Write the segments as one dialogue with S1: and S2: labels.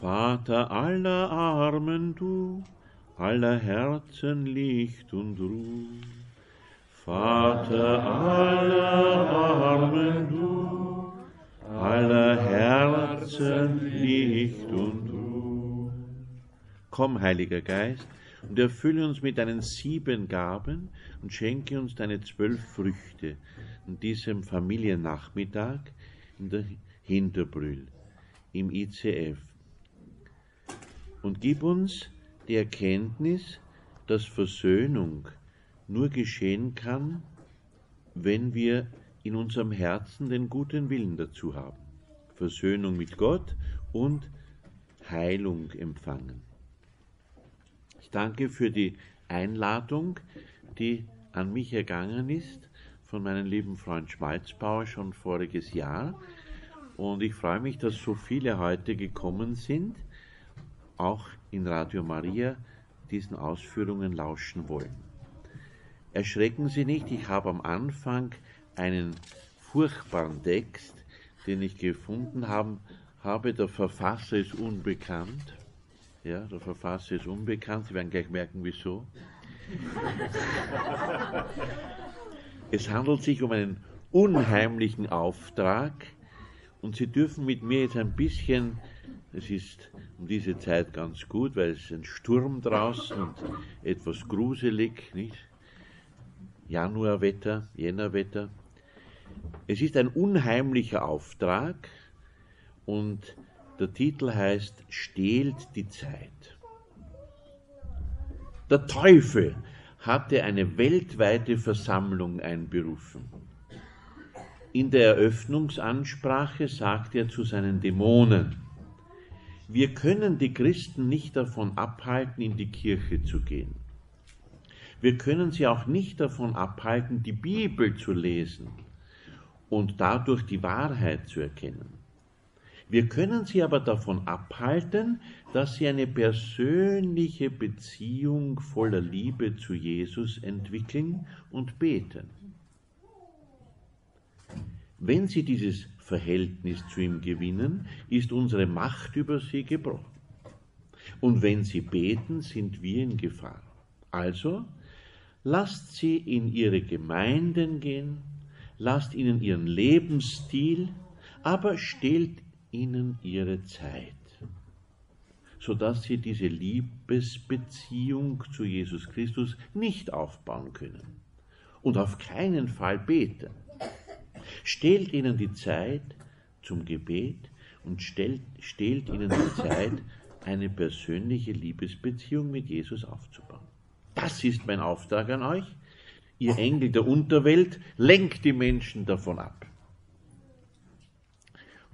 S1: Vater aller Armen du, aller Herzen Licht und Ruh. Vater aller Armen du, aller Herzen Licht und Ruh. Komm, Heiliger Geist, und erfülle uns mit deinen sieben Gaben und schenke uns deine zwölf Früchte an diesem Familiennachmittag der Hinterbrühl im ICF. Und gib uns die Erkenntnis, dass Versöhnung nur geschehen kann, wenn wir in unserem Herzen den guten Willen dazu haben. Versöhnung mit Gott und Heilung empfangen. Ich danke für die Einladung, die an mich ergangen ist von meinem lieben Freund Schmalzbauer schon voriges Jahr. Und ich freue mich, dass so viele heute gekommen sind, auch in Radio Maria diesen Ausführungen lauschen wollen. Erschrecken Sie nicht, ich habe am Anfang einen furchtbaren Text, den ich gefunden haben, habe, der Verfasser ist unbekannt. Ja, der Verfasser ist unbekannt, Sie werden gleich merken, wieso. es handelt sich um einen unheimlichen Auftrag und Sie dürfen mit mir jetzt ein bisschen, es ist um diese Zeit ganz gut, weil es ein Sturm draußen und etwas gruselig, nicht? Januarwetter, Jännerwetter. Es ist ein unheimlicher Auftrag und der Titel heißt Stehlt die Zeit. Der Teufel hatte eine weltweite Versammlung einberufen. In der Eröffnungsansprache sagt er zu seinen Dämonen, wir können die Christen nicht davon abhalten, in die Kirche zu gehen. Wir können sie auch nicht davon abhalten, die Bibel zu lesen und dadurch die Wahrheit zu erkennen. Wir können sie aber davon abhalten, dass sie eine persönliche Beziehung voller Liebe zu Jesus entwickeln und beten. Wenn sie dieses Verhältnis zu ihm gewinnen, ist unsere Macht über sie gebrochen. Und wenn sie beten, sind wir in Gefahr. Also lasst sie in ihre Gemeinden gehen, lasst ihnen ihren Lebensstil, aber stellt ihnen ihre Zeit, sodass sie diese Liebesbeziehung zu Jesus Christus nicht aufbauen können und auf keinen Fall beten. Stellt ihnen die Zeit zum Gebet und stellt, stellt ihnen die Zeit, eine persönliche Liebesbeziehung mit Jesus aufzubauen. Das ist mein Auftrag an euch. Ihr Engel der Unterwelt, lenkt die Menschen davon ab.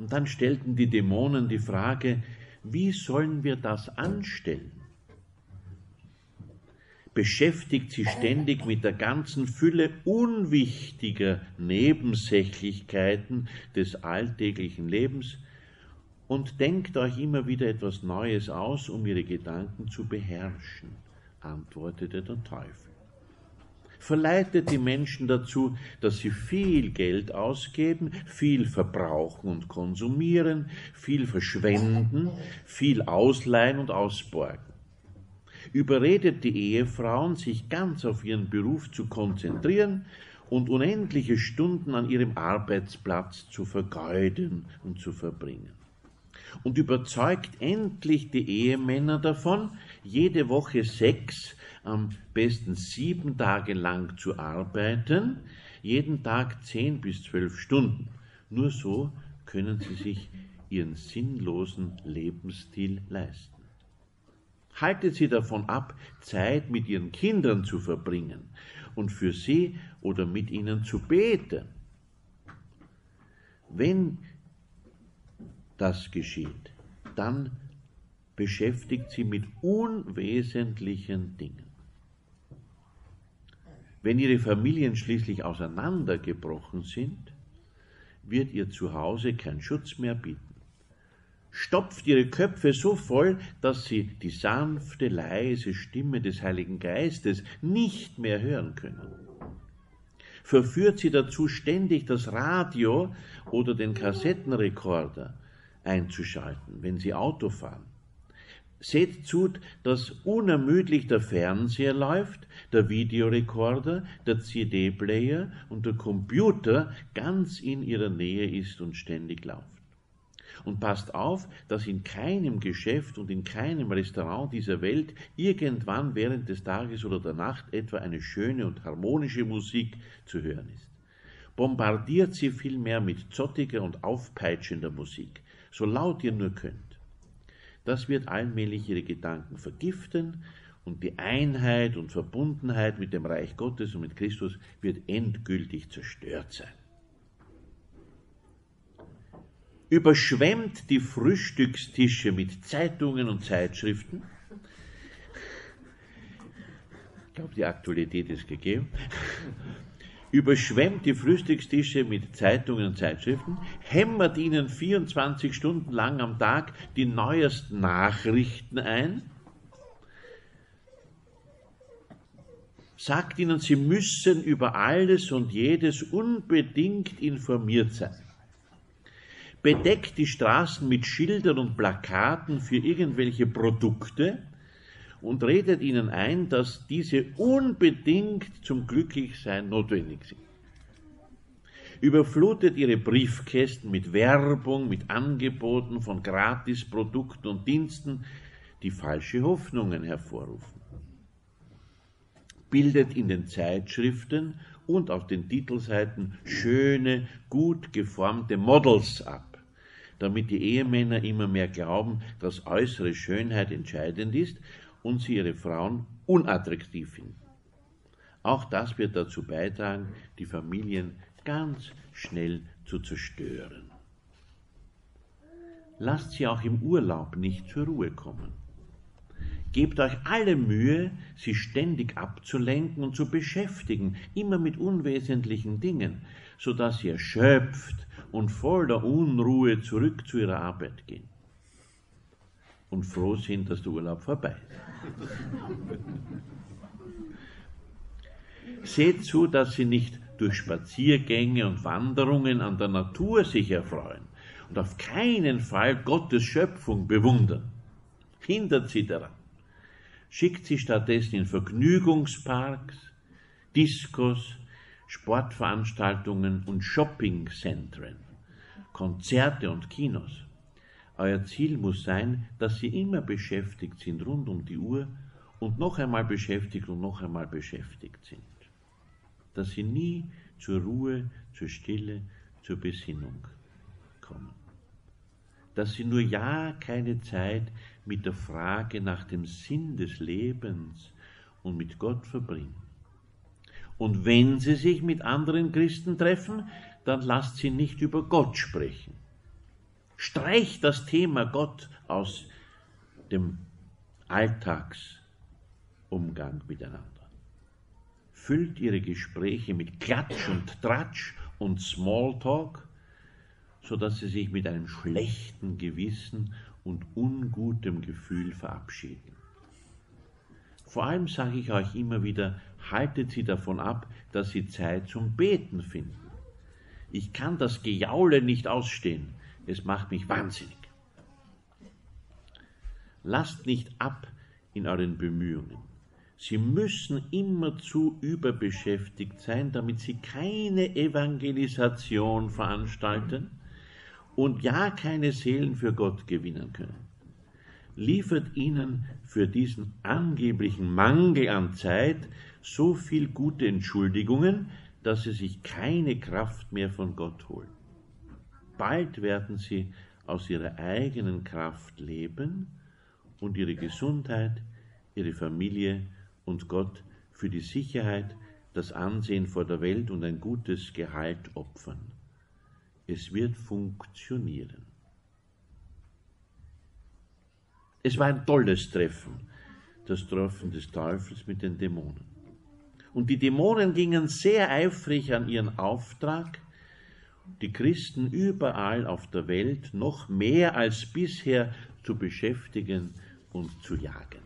S1: Und dann stellten die Dämonen die Frage, wie sollen wir das anstellen? Beschäftigt sie ständig mit der ganzen Fülle unwichtiger Nebensächlichkeiten des alltäglichen Lebens und denkt euch immer wieder etwas Neues aus, um ihre Gedanken zu beherrschen antwortete der Teufel. Verleitet die Menschen dazu, dass sie viel Geld ausgeben, viel verbrauchen und konsumieren, viel verschwenden, viel ausleihen und ausborgen. Überredet die Ehefrauen, sich ganz auf ihren Beruf zu konzentrieren und unendliche Stunden an ihrem Arbeitsplatz zu vergeuden und zu verbringen und überzeugt endlich die Ehemänner davon, jede Woche sechs, am besten sieben Tage lang zu arbeiten, jeden Tag zehn bis zwölf Stunden. Nur so können sie sich ihren sinnlosen Lebensstil leisten. Haltet sie davon ab, Zeit mit ihren Kindern zu verbringen und für sie oder mit ihnen zu beten. Wenn das geschieht, dann beschäftigt sie mit unwesentlichen Dingen. Wenn ihre Familien schließlich auseinandergebrochen sind, wird ihr Zuhause kein Schutz mehr bieten. Stopft ihre Köpfe so voll, dass sie die sanfte, leise Stimme des Heiligen Geistes nicht mehr hören können. verführt sie dazu, ständig das Radio oder den Kassettenrekorder einzuschalten, wenn sie Auto fahren. Seht zu, dass unermüdlich der Fernseher läuft, der Videorekorder, der CD-Player und der Computer ganz in ihrer Nähe ist und ständig läuft. Und passt auf, dass in keinem Geschäft und in keinem Restaurant dieser Welt irgendwann während des Tages oder der Nacht etwa eine schöne und harmonische Musik zu hören ist. Bombardiert sie vielmehr mit zottiger und aufpeitschender Musik, so laut ihr nur könnt. Das wird allmählich ihre Gedanken vergiften und die Einheit und Verbundenheit mit dem Reich Gottes und mit Christus wird endgültig zerstört sein. Überschwemmt die Frühstückstische mit Zeitungen und Zeitschriften. Ich glaube, die Aktualität ist gegeben überschwemmt die Frühstückstische mit Zeitungen und Zeitschriften, hämmert ihnen 24 Stunden lang am Tag die neuesten Nachrichten ein, sagt ihnen, sie müssen über alles und jedes unbedingt informiert sein, bedeckt die Straßen mit Schildern und Plakaten für irgendwelche Produkte, und redet ihnen ein, dass diese unbedingt zum Glücklichsein notwendig sind. Überflutet ihre Briefkästen mit Werbung, mit Angeboten von Gratisprodukten und Diensten, die falsche Hoffnungen hervorrufen. Bildet in den Zeitschriften und auf den Titelseiten schöne, gut geformte Models ab, damit die Ehemänner immer mehr glauben, dass äußere Schönheit entscheidend ist und sie ihre Frauen unattraktiv finden. Auch das wird dazu beitragen, die Familien ganz schnell zu zerstören. Lasst sie auch im Urlaub nicht zur Ruhe kommen. Gebt euch alle Mühe, sie ständig abzulenken und zu beschäftigen, immer mit unwesentlichen Dingen, so dass sie erschöpft und voller Unruhe zurück zu ihrer Arbeit gehen und froh sind, dass der Urlaub vorbei ist. Seht zu, dass sie nicht durch Spaziergänge und Wanderungen an der Natur sich erfreuen und auf keinen Fall Gottes Schöpfung bewundern. Hindert sie daran. Schickt sie stattdessen in Vergnügungsparks, Diskos, Sportveranstaltungen und Shoppingzentren, Konzerte und Kinos. Euer Ziel muss sein, dass Sie immer beschäftigt sind, rund um die Uhr und noch einmal beschäftigt und noch einmal beschäftigt sind. Dass Sie nie zur Ruhe, zur Stille, zur Besinnung kommen. Dass Sie nur ja keine Zeit mit der Frage nach dem Sinn des Lebens und mit Gott verbringen. Und wenn Sie sich mit anderen Christen treffen, dann lasst Sie nicht über Gott sprechen Streicht das Thema Gott aus dem Alltagsumgang miteinander. Füllt ihre Gespräche mit Klatsch und Tratsch und Smalltalk, sodass sie sich mit einem schlechten Gewissen und ungutem Gefühl verabschieden. Vor allem sage ich euch immer wieder, haltet sie davon ab, dass sie Zeit zum Beten finden. Ich kann das Gejaule nicht ausstehen. Es macht mich wahnsinnig. Lasst nicht ab in euren Bemühungen. Sie müssen immerzu überbeschäftigt sein, damit sie keine Evangelisation veranstalten und ja keine Seelen für Gott gewinnen können. Liefert ihnen für diesen angeblichen Mangel an Zeit so viel gute Entschuldigungen, dass sie sich keine Kraft mehr von Gott holen. Bald werden sie aus ihrer eigenen Kraft leben und ihre Gesundheit, ihre Familie und Gott für die Sicherheit, das Ansehen vor der Welt und ein gutes Gehalt opfern. Es wird funktionieren. Es war ein tolles Treffen, das Treffen des Teufels mit den Dämonen. Und die Dämonen gingen sehr eifrig an ihren Auftrag, die Christen überall auf der Welt noch mehr als bisher zu beschäftigen und zu jagen.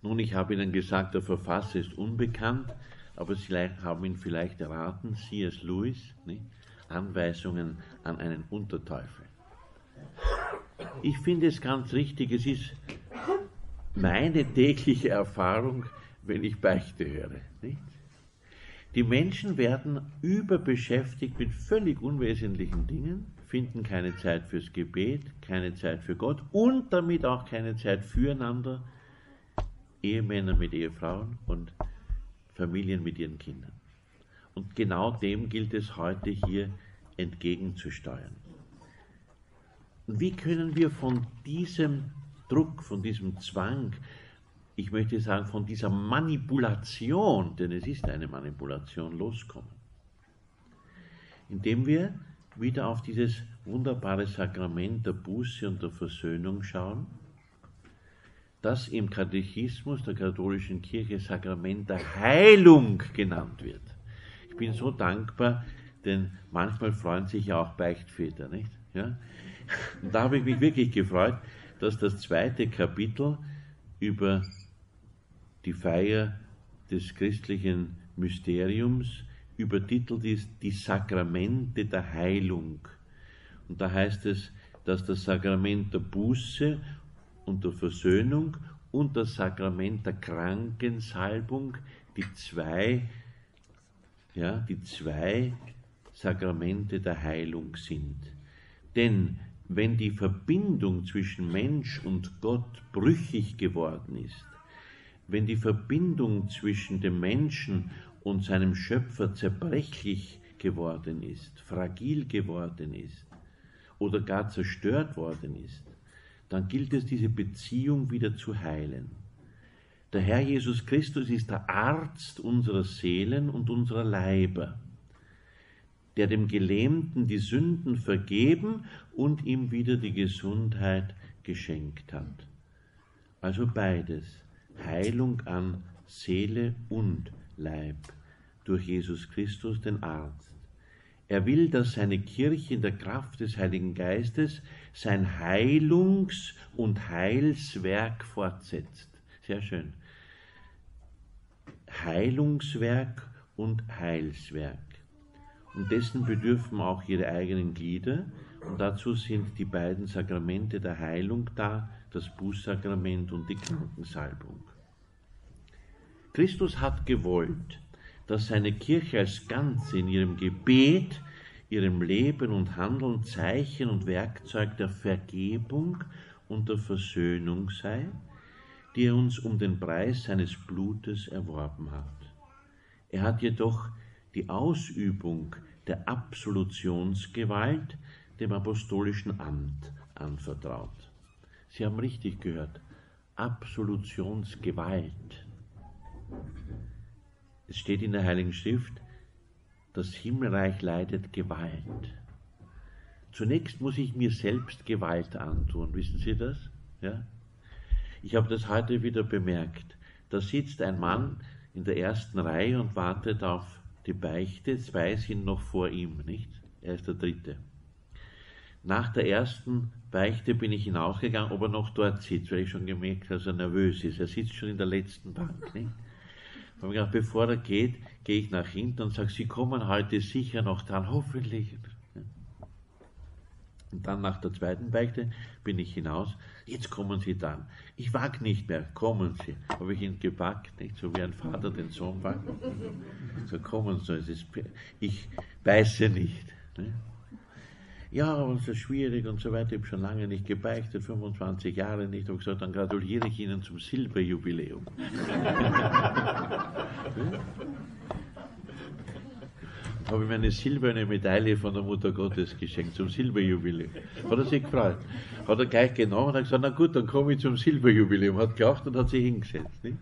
S1: Nun, ich habe Ihnen gesagt, der Verfasser ist unbekannt, aber Sie haben ihn vielleicht erraten, C.S. Lewis, nicht? Anweisungen an einen Unterteufel. Ich finde es ganz richtig, es ist meine tägliche Erfahrung, wenn ich Beichte höre. Nicht? Die Menschen werden überbeschäftigt mit völlig unwesentlichen Dingen, finden keine Zeit fürs Gebet, keine Zeit für Gott und damit auch keine Zeit füreinander, Ehemänner mit Ehefrauen und Familien mit ihren Kindern. Und genau dem gilt es heute hier entgegenzusteuern. Wie können wir von diesem Druck, von diesem Zwang, ich möchte sagen, von dieser Manipulation, denn es ist eine Manipulation, loskommen? Indem wir wieder auf dieses wunderbare Sakrament der Buße und der Versöhnung schauen, das im Katechismus der katholischen Kirche Sakrament der Heilung genannt wird. Ich bin so dankbar, denn manchmal freuen sich ja auch Beichtväter, nicht? Ja? Und da habe ich mich wirklich gefreut, dass das zweite Kapitel über die Feier des christlichen Mysteriums übertitelt ist Die Sakramente der Heilung. Und da heißt es, dass das Sakrament der Buße und der Versöhnung und das Sakrament der Krankensalbung die zwei, ja, die zwei Sakramente der Heilung sind. Denn wenn die Verbindung zwischen Mensch und Gott brüchig geworden ist, wenn die Verbindung zwischen dem Menschen und seinem Schöpfer zerbrechlich geworden ist, fragil geworden ist oder gar zerstört worden ist, dann gilt es, diese Beziehung wieder zu heilen. Der Herr Jesus Christus ist der Arzt unserer Seelen und unserer Leiber der dem Gelähmten die Sünden vergeben und ihm wieder die Gesundheit geschenkt hat. Also beides, Heilung an Seele und Leib durch Jesus Christus, den Arzt. Er will, dass seine Kirche in der Kraft des Heiligen Geistes sein Heilungs- und Heilswerk fortsetzt. Sehr schön. Heilungswerk und Heilswerk und dessen bedürfen auch ihre eigenen Glieder. Und dazu sind die beiden Sakramente der Heilung da, das Bußsakrament und die Krankensalbung. Christus hat gewollt, dass seine Kirche als Ganze in ihrem Gebet, ihrem Leben und Handeln Zeichen und Werkzeug der Vergebung und der Versöhnung sei, die er uns um den Preis seines Blutes erworben hat. Er hat jedoch die Ausübung der Absolutionsgewalt dem apostolischen Amt anvertraut. Sie haben richtig gehört, Absolutionsgewalt. Es steht in der Heiligen Schrift, das Himmelreich leidet Gewalt. Zunächst muss ich mir selbst Gewalt antun, wissen Sie das? Ja? Ich habe das heute wieder bemerkt. Da sitzt ein Mann in der ersten Reihe und wartet auf die Beichte, zwei sind noch vor ihm, nicht? Er ist der Dritte. Nach der ersten Beichte bin ich hinausgegangen, ob er noch dort sitzt, weil ich schon gemerkt habe, dass er nervös ist. Er sitzt schon in der letzten Bank. Nicht? Ich habe gedacht, bevor er geht, gehe ich nach hinten und sage, Sie kommen heute sicher noch dran, hoffentlich. Und dann nach der zweiten Beichte bin ich hinaus. Jetzt kommen Sie dann. Ich wag nicht mehr, kommen Sie. Habe ich ihn gepackt, nicht? so wie ein Vater den Sohn packt. So kommen Sie, es ist, ich beiße nicht. Ne? Ja, aber es ist schwierig und so weiter. Ich habe schon lange nicht gebeichtet, 25 Jahre nicht. Ich habe gesagt, dann gratuliere ich Ihnen zum Silberjubiläum. habe ich mir eine silberne Medaille von der Mutter Gottes geschenkt zum Silberjubiläum. Hat er sich gefreut. Hat er gleich genommen und hat gesagt, na gut, dann komme ich zum Silberjubiläum. Hat gelacht und hat sich hingesetzt. Nicht?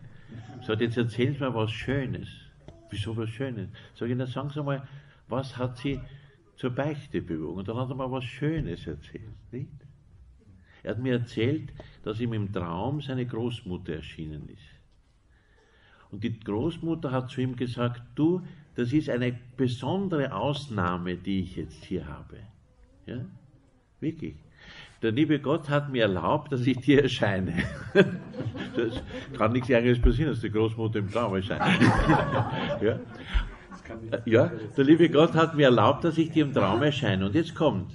S1: Sagt, jetzt erzählt mir was Schönes. Wieso was Schönes? Sag ich, na sagen Sie mal, was hat Sie zur Beichte bewogen? Und dann hat er mal was Schönes erzählt. Nicht? Er hat mir erzählt, dass ihm im Traum seine Großmutter erschienen ist. Und die Großmutter hat zu ihm gesagt, du, das ist eine besondere Ausnahme, die ich jetzt hier habe. Ja? Wirklich. Der liebe Gott hat mir erlaubt, dass ich dir erscheine. Das kann nichts Ärgeres passieren, dass die Großmutter im Traum erscheint. ja. ja, der liebe Gott hat mir erlaubt, dass ich dir im Traum erscheine. Und jetzt kommt.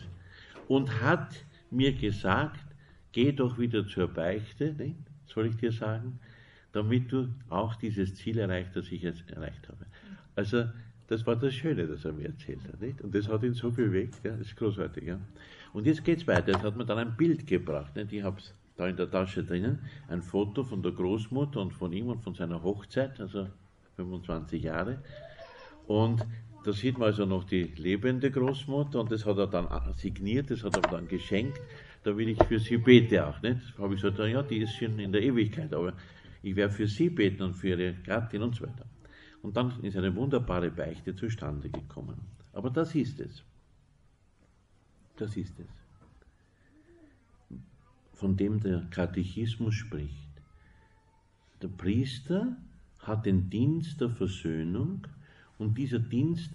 S1: Und hat mir gesagt, geh doch wieder zur Beichte, nicht? soll ich dir sagen, damit du auch dieses Ziel erreicht, das ich jetzt erreicht habe. Also, das war das Schöne, das er mir erzählt hat. Nicht? Und das hat ihn so bewegt, ja? das ist großartig. Ja? Und jetzt geht es weiter. Jetzt hat mir dann ein Bild gebracht. Nicht? Ich habe es da in der Tasche drinnen, ein Foto von der Großmutter und von ihm und von seiner Hochzeit, also 25 Jahre. Und da sieht man also noch die lebende Großmutter und das hat er dann signiert, das hat er dann geschenkt. Da will ich für sie beten auch. Nicht? Da habe ich gesagt, ja, die ist schon in der Ewigkeit, aber ich werde für sie beten und für ihre Gattin und so weiter. Und dann ist eine wunderbare Beichte zustande gekommen. Aber das ist es. Das ist es. Von dem der Katechismus spricht. Der Priester hat den Dienst der Versöhnung und dieser Dienst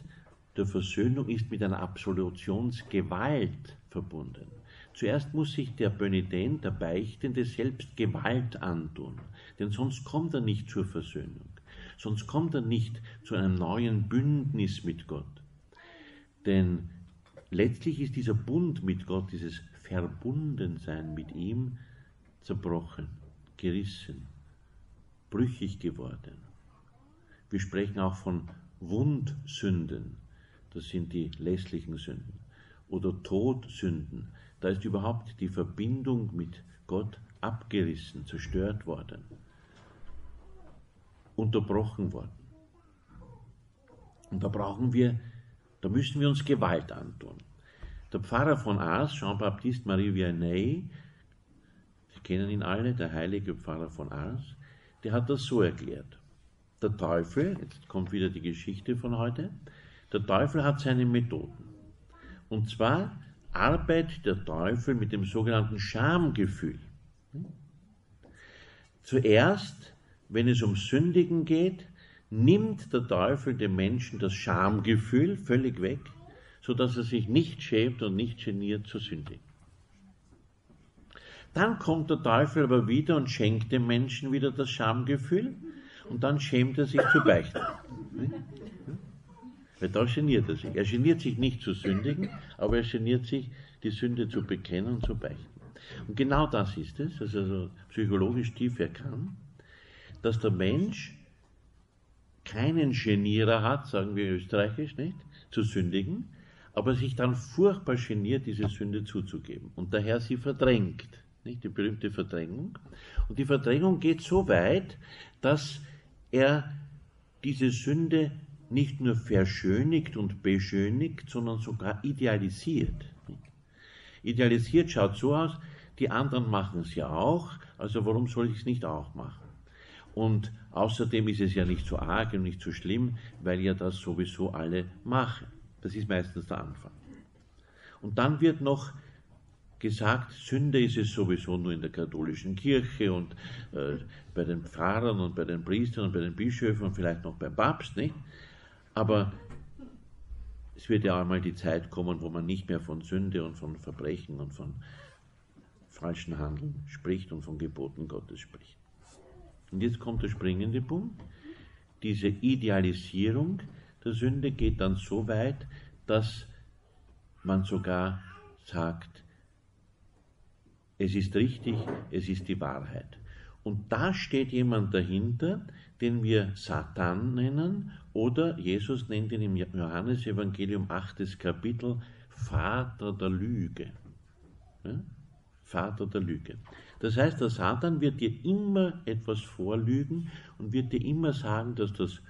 S1: der Versöhnung ist mit einer Absolutionsgewalt verbunden. Zuerst muss sich der Bönitent, der Beichtende, selbst Gewalt antun, denn sonst kommt er nicht zur Versöhnung sonst kommt er nicht zu einem neuen Bündnis mit Gott. Denn letztlich ist dieser Bund mit Gott, dieses Verbundensein mit ihm, zerbrochen, gerissen, brüchig geworden. Wir sprechen auch von Wundsünden, das sind die lässlichen Sünden, oder Todsünden, da ist überhaupt die Verbindung mit Gott abgerissen, zerstört worden unterbrochen worden. Und da brauchen wir, da müssen wir uns Gewalt antun. Der Pfarrer von Ars, Jean-Baptiste Marie Vianney, Sie kennen ihn alle, der heilige Pfarrer von Ars, der hat das so erklärt. Der Teufel, jetzt kommt wieder die Geschichte von heute, der Teufel hat seine Methoden. Und zwar arbeitet der Teufel mit dem sogenannten Schamgefühl. Zuerst wenn es um Sündigen geht, nimmt der Teufel dem Menschen das Schamgefühl völlig weg, sodass er sich nicht schämt und nicht geniert zu sündigen. Dann kommt der Teufel aber wieder und schenkt dem Menschen wieder das Schamgefühl und dann schämt er sich zu beichten. Weil da geniert er sich. Er geniert sich nicht zu sündigen, aber er geniert sich, die Sünde zu bekennen und zu beichten. Und genau das ist es, also psychologisch tief erkannt dass der Mensch keinen Genierer hat, sagen wir österreichisch, nicht, zu sündigen, aber sich dann furchtbar geniert, diese Sünde zuzugeben und daher sie verdrängt, nicht, die berühmte Verdrängung. Und die Verdrängung geht so weit, dass er diese Sünde nicht nur verschönigt und beschönigt, sondern sogar idealisiert. Idealisiert schaut so aus, die anderen machen es ja auch, also warum soll ich es nicht auch machen? Und außerdem ist es ja nicht so arg und nicht so schlimm, weil ja das sowieso alle machen. Das ist meistens der Anfang. Und dann wird noch gesagt, Sünde ist es sowieso nur in der katholischen Kirche und äh, bei den Pfarrern und bei den Priestern und bei den Bischöfen und vielleicht noch beim Papst, nicht? Aber es wird ja einmal die Zeit kommen, wo man nicht mehr von Sünde und von Verbrechen und von falschen Handeln spricht und von Geboten Gottes spricht. Und jetzt kommt der springende Punkt. Diese Idealisierung der Sünde geht dann so weit, dass man sogar sagt, es ist richtig, es ist die Wahrheit. Und da steht jemand dahinter, den wir Satan nennen, oder Jesus nennt ihn im Johannesevangelium 8. Kapitel Vater der Lüge. Ja? Vater der Lüge. Das heißt, der Satan wird dir immer etwas vorlügen und wird dir immer sagen, dass das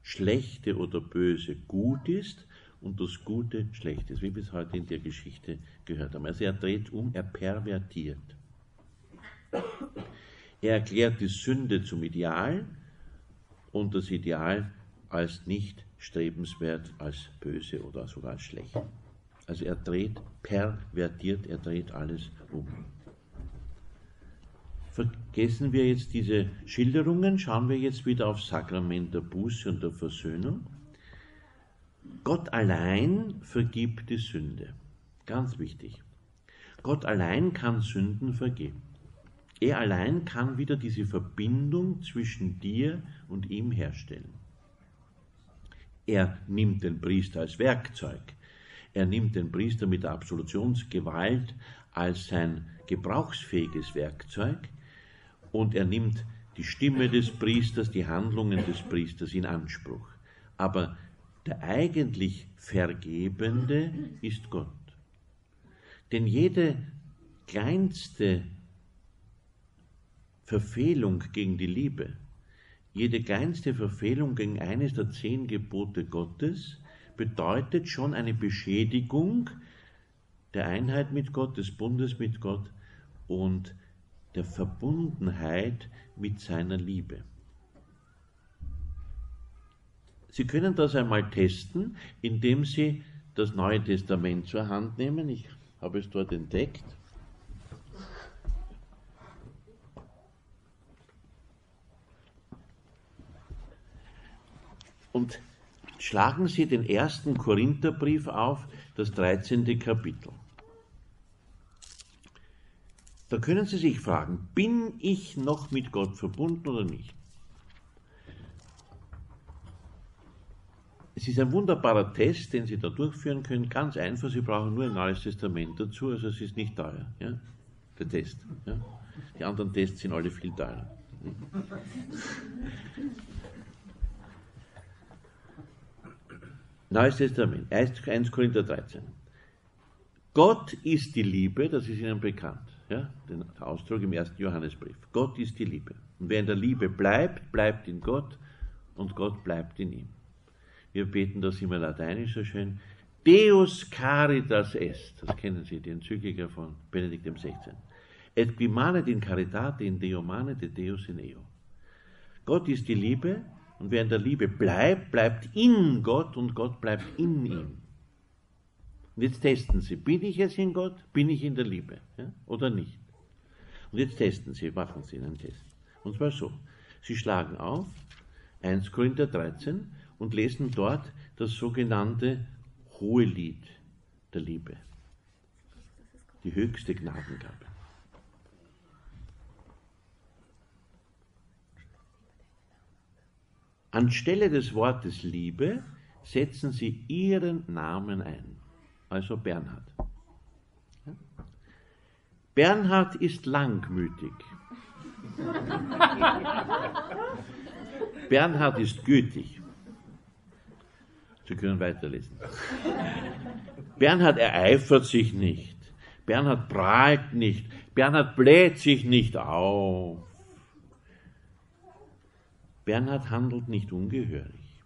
S1: Schlechte oder Böse gut ist und das Gute schlecht ist, wie wir es heute in der Geschichte gehört haben. Also er dreht um, er pervertiert. Er erklärt die Sünde zum Ideal und das Ideal als nicht strebenswert, als böse oder sogar als schlecht. Also er dreht, pervertiert, er dreht alles um. Vergessen wir jetzt diese Schilderungen, schauen wir jetzt wieder aufs Sakrament der Buße und der Versöhnung. Gott allein vergibt die Sünde. Ganz wichtig. Gott allein kann Sünden vergeben. Er allein kann wieder diese Verbindung zwischen dir und ihm herstellen. Er nimmt den Priester als Werkzeug. Er nimmt den Priester mit der Absolutionsgewalt als sein gebrauchsfähiges Werkzeug und er nimmt die Stimme des Priesters, die Handlungen des Priesters in Anspruch. Aber der eigentlich Vergebende ist Gott. Denn jede kleinste Verfehlung gegen die Liebe, jede kleinste Verfehlung gegen eines der zehn Gebote Gottes bedeutet schon eine Beschädigung der Einheit mit Gott, des Bundes mit Gott und der Verbundenheit mit seiner Liebe. Sie können das einmal testen, indem Sie das Neue Testament zur Hand nehmen. Ich habe es dort entdeckt. Und schlagen Sie den ersten Korintherbrief auf, das 13. Kapitel. Da können Sie sich fragen, bin ich noch mit Gott verbunden oder nicht? Es ist ein wunderbarer Test, den Sie da durchführen können. Ganz einfach, Sie brauchen nur ein neues Testament dazu, also es ist nicht teuer, ja? der Test. Ja? Die anderen Tests sind alle viel teurer. Neues Testament, 1 Korinther 13. Gott ist die Liebe, das ist Ihnen bekannt, ja? den Ausdruck im ersten Johannesbrief. Gott ist die Liebe. Und wer in der Liebe bleibt, bleibt in Gott und Gott bleibt in ihm. Wir beten das immer lateinisch so schön. Deus caritas est. Das kennen Sie, die Enzyklika von Benedikt XVI. Et qui manet in caritate in Deo manet et Deus in eo. Gott ist die Liebe und wer in der Liebe bleibt, bleibt in Gott und Gott bleibt in ihm. Und jetzt testen Sie, bin ich jetzt in Gott, bin ich in der Liebe ja, oder nicht? Und jetzt testen Sie, machen Sie einen Test. Und zwar so, Sie schlagen auf 1 Korinther 13 und lesen dort das sogenannte Hohelied der Liebe, die höchste Gnadengabe. Anstelle des Wortes Liebe setzen Sie Ihren Namen ein, also Bernhard. Bernhard ist langmütig. Bernhard ist gütig. Sie können weiterlesen. Bernhard ereifert sich nicht. Bernhard prahlt nicht. Bernhard bläht sich nicht auf. Bernhard handelt nicht ungehörig.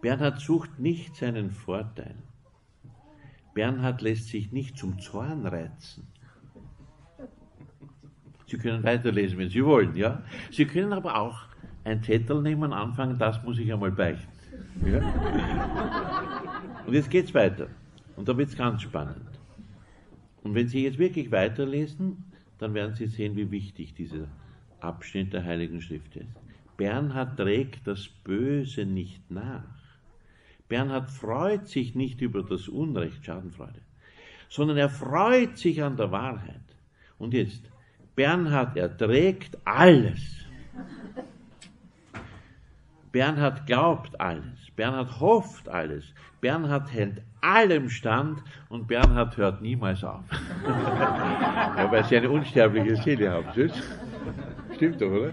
S1: Bernhard sucht nicht seinen Vorteil. Bernhard lässt sich nicht zum Zorn reizen. Sie können weiterlesen, wenn Sie wollen, ja? Sie können aber auch ein Zettel nehmen und anfangen, das muss ich einmal beichten. Ja? Und jetzt geht es weiter. Und da es ganz spannend. Und wenn Sie jetzt wirklich weiterlesen, dann werden Sie sehen, wie wichtig dieser Abschnitt der Heiligen Schrift ist. Bernhard trägt das Böse nicht nach. Bernhard freut sich nicht über das Unrecht, Schadenfreude, sondern er freut sich an der Wahrheit. Und jetzt, Bernhard erträgt alles. Bernhard glaubt alles. Bernhard hofft alles. Bernhard hält allem stand und Bernhard hört niemals auf. ja, weil sie eine unsterbliche Seele haben. Stimmt doch, oder?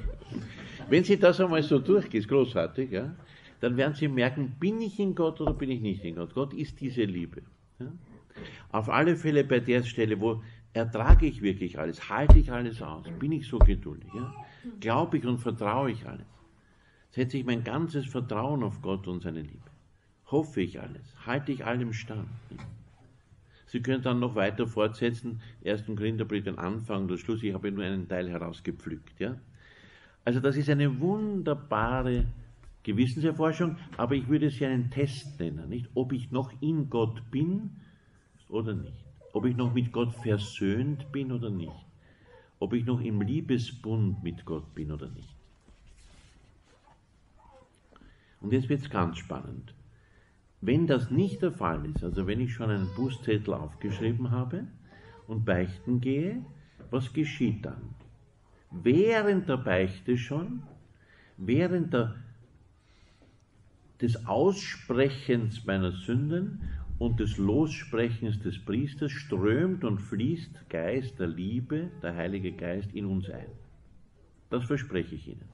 S1: Wenn Sie das einmal so durchgehen, ist großartig, ja, dann werden Sie merken, bin ich in Gott oder bin ich nicht in Gott? Gott ist diese Liebe. Ja? Auf alle Fälle bei der Stelle, wo ertrage ich wirklich alles, halte ich alles aus, bin ich so geduldig, ja? glaube ich und vertraue ich alles, setze ich mein ganzes Vertrauen auf Gott und seine Liebe, hoffe ich alles, halte ich allem stand. Ja? Sie können dann noch weiter fortsetzen, ersten Korintherbrief, den Anfang oder Schluss, ich habe nur einen Teil herausgepflückt, ja. Also das ist eine wunderbare Gewissenserforschung, aber ich würde sie einen Test nennen, nicht? Ob ich noch in Gott bin oder nicht. Ob ich noch mit Gott versöhnt bin oder nicht. Ob ich noch im Liebesbund mit Gott bin oder nicht. Und jetzt wird es ganz spannend. Wenn das nicht der Fall ist, also wenn ich schon einen Bußzettel aufgeschrieben habe und beichten gehe, was geschieht dann? Während der Beichte schon, während der, des Aussprechens meiner Sünden und des Lossprechens des Priesters strömt und fließt Geist der Liebe, der Heilige Geist in uns ein. Das verspreche ich Ihnen.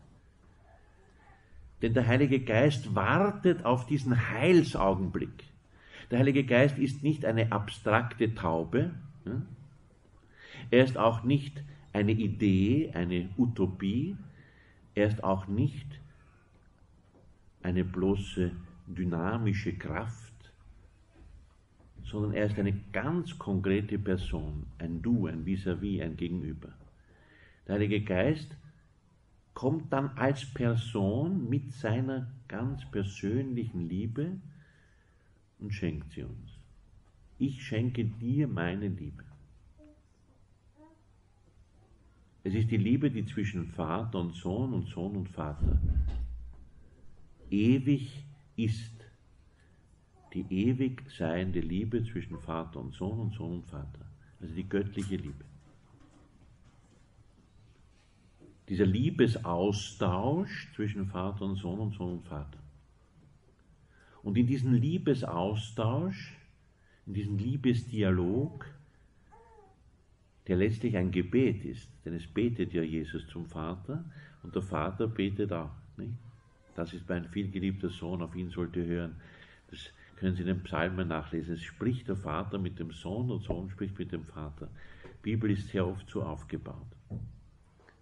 S1: Denn der Heilige Geist wartet auf diesen Heilsaugenblick. Der Heilige Geist ist nicht eine abstrakte Taube. Er ist auch nicht eine Idee, eine Utopie. Er ist auch nicht eine bloße dynamische Kraft, sondern er ist eine ganz konkrete Person, ein Du, ein Vis-à-vis, -vis, ein Gegenüber. Der Heilige Geist kommt dann als Person mit seiner ganz persönlichen Liebe und schenkt sie uns. Ich schenke dir meine Liebe. Es ist die Liebe, die zwischen Vater und Sohn und Sohn und Vater ewig ist. Die ewig seiende Liebe zwischen Vater und Sohn und Sohn und Vater. Also die göttliche Liebe. dieser Liebesaustausch zwischen Vater und Sohn und Sohn und Vater. Und in diesem Liebesaustausch, in diesem Liebesdialog, der letztlich ein Gebet ist, denn es betet ja Jesus zum Vater und der Vater betet auch. Nicht? Das ist mein vielgeliebter Sohn, auf ihn sollte hören. Das können Sie in den Psalmen nachlesen. Es spricht der Vater mit dem Sohn und Sohn spricht mit dem Vater. Die Bibel ist sehr oft so aufgebaut.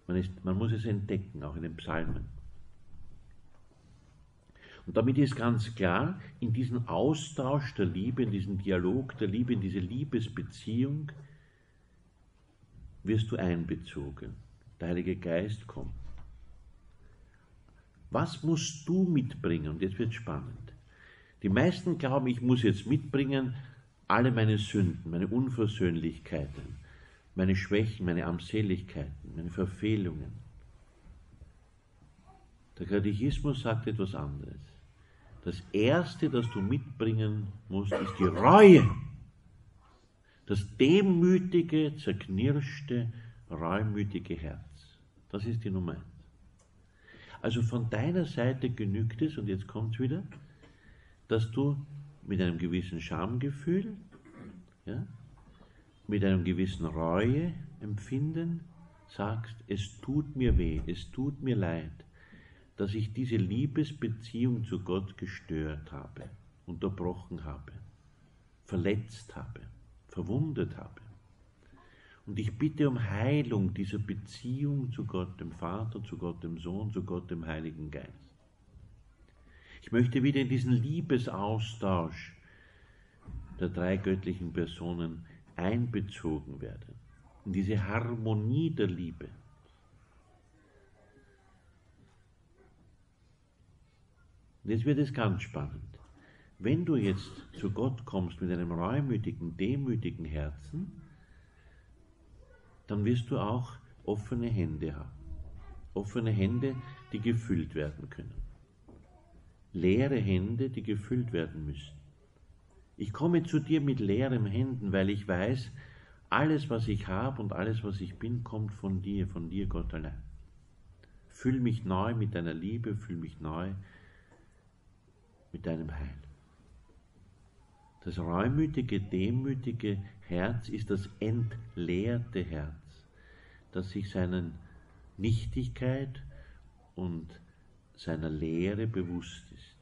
S1: Man, ist, man muss es entdecken, auch in den Psalmen. Und damit ist ganz klar, in diesem Austausch der Liebe, in diesem Dialog der Liebe, in diese Liebesbeziehung, wirst du einbezogen. Der Heilige Geist kommt. Was musst du mitbringen? Und jetzt wird spannend. Die meisten glauben, ich muss jetzt mitbringen alle meine Sünden, meine Unversöhnlichkeiten, meine Schwächen, meine Armseligkeiten, meine Verfehlungen. Der Katechismus sagt etwas anderes. Das Erste, das du mitbringen musst, ist die Reue. Das demütige, zerknirschte, reumütige Herz. Das ist die Nummer eins. Also von deiner Seite genügt es, und jetzt kommt es wieder, dass du mit einem gewissen Schamgefühl, ja, mit einem gewissen Reueempfinden sagst, es tut mir weh, es tut mir leid, dass ich diese Liebesbeziehung zu Gott gestört habe, unterbrochen habe, verletzt habe, verwundet habe. Und ich bitte um Heilung dieser Beziehung zu Gott, dem Vater, zu Gott, dem Sohn, zu Gott, dem Heiligen Geist. Ich möchte wieder in diesen Liebesaustausch der drei göttlichen Personen einbezogen werden. In diese Harmonie der Liebe. Jetzt wird es ganz spannend. Wenn du jetzt zu Gott kommst mit einem reumütigen, demütigen Herzen, dann wirst du auch offene Hände haben. Offene Hände, die gefüllt werden können. Leere Hände, die gefüllt werden müssen. Ich komme zu dir mit leeren Händen, weil ich weiß, alles, was ich habe und alles, was ich bin, kommt von dir, von dir, Gott allein. Füll mich neu mit deiner Liebe, füll mich neu mit deinem Heil. Das reumütige, demütige Herz ist das entleerte Herz, das sich seiner Nichtigkeit und seiner Leere bewusst ist.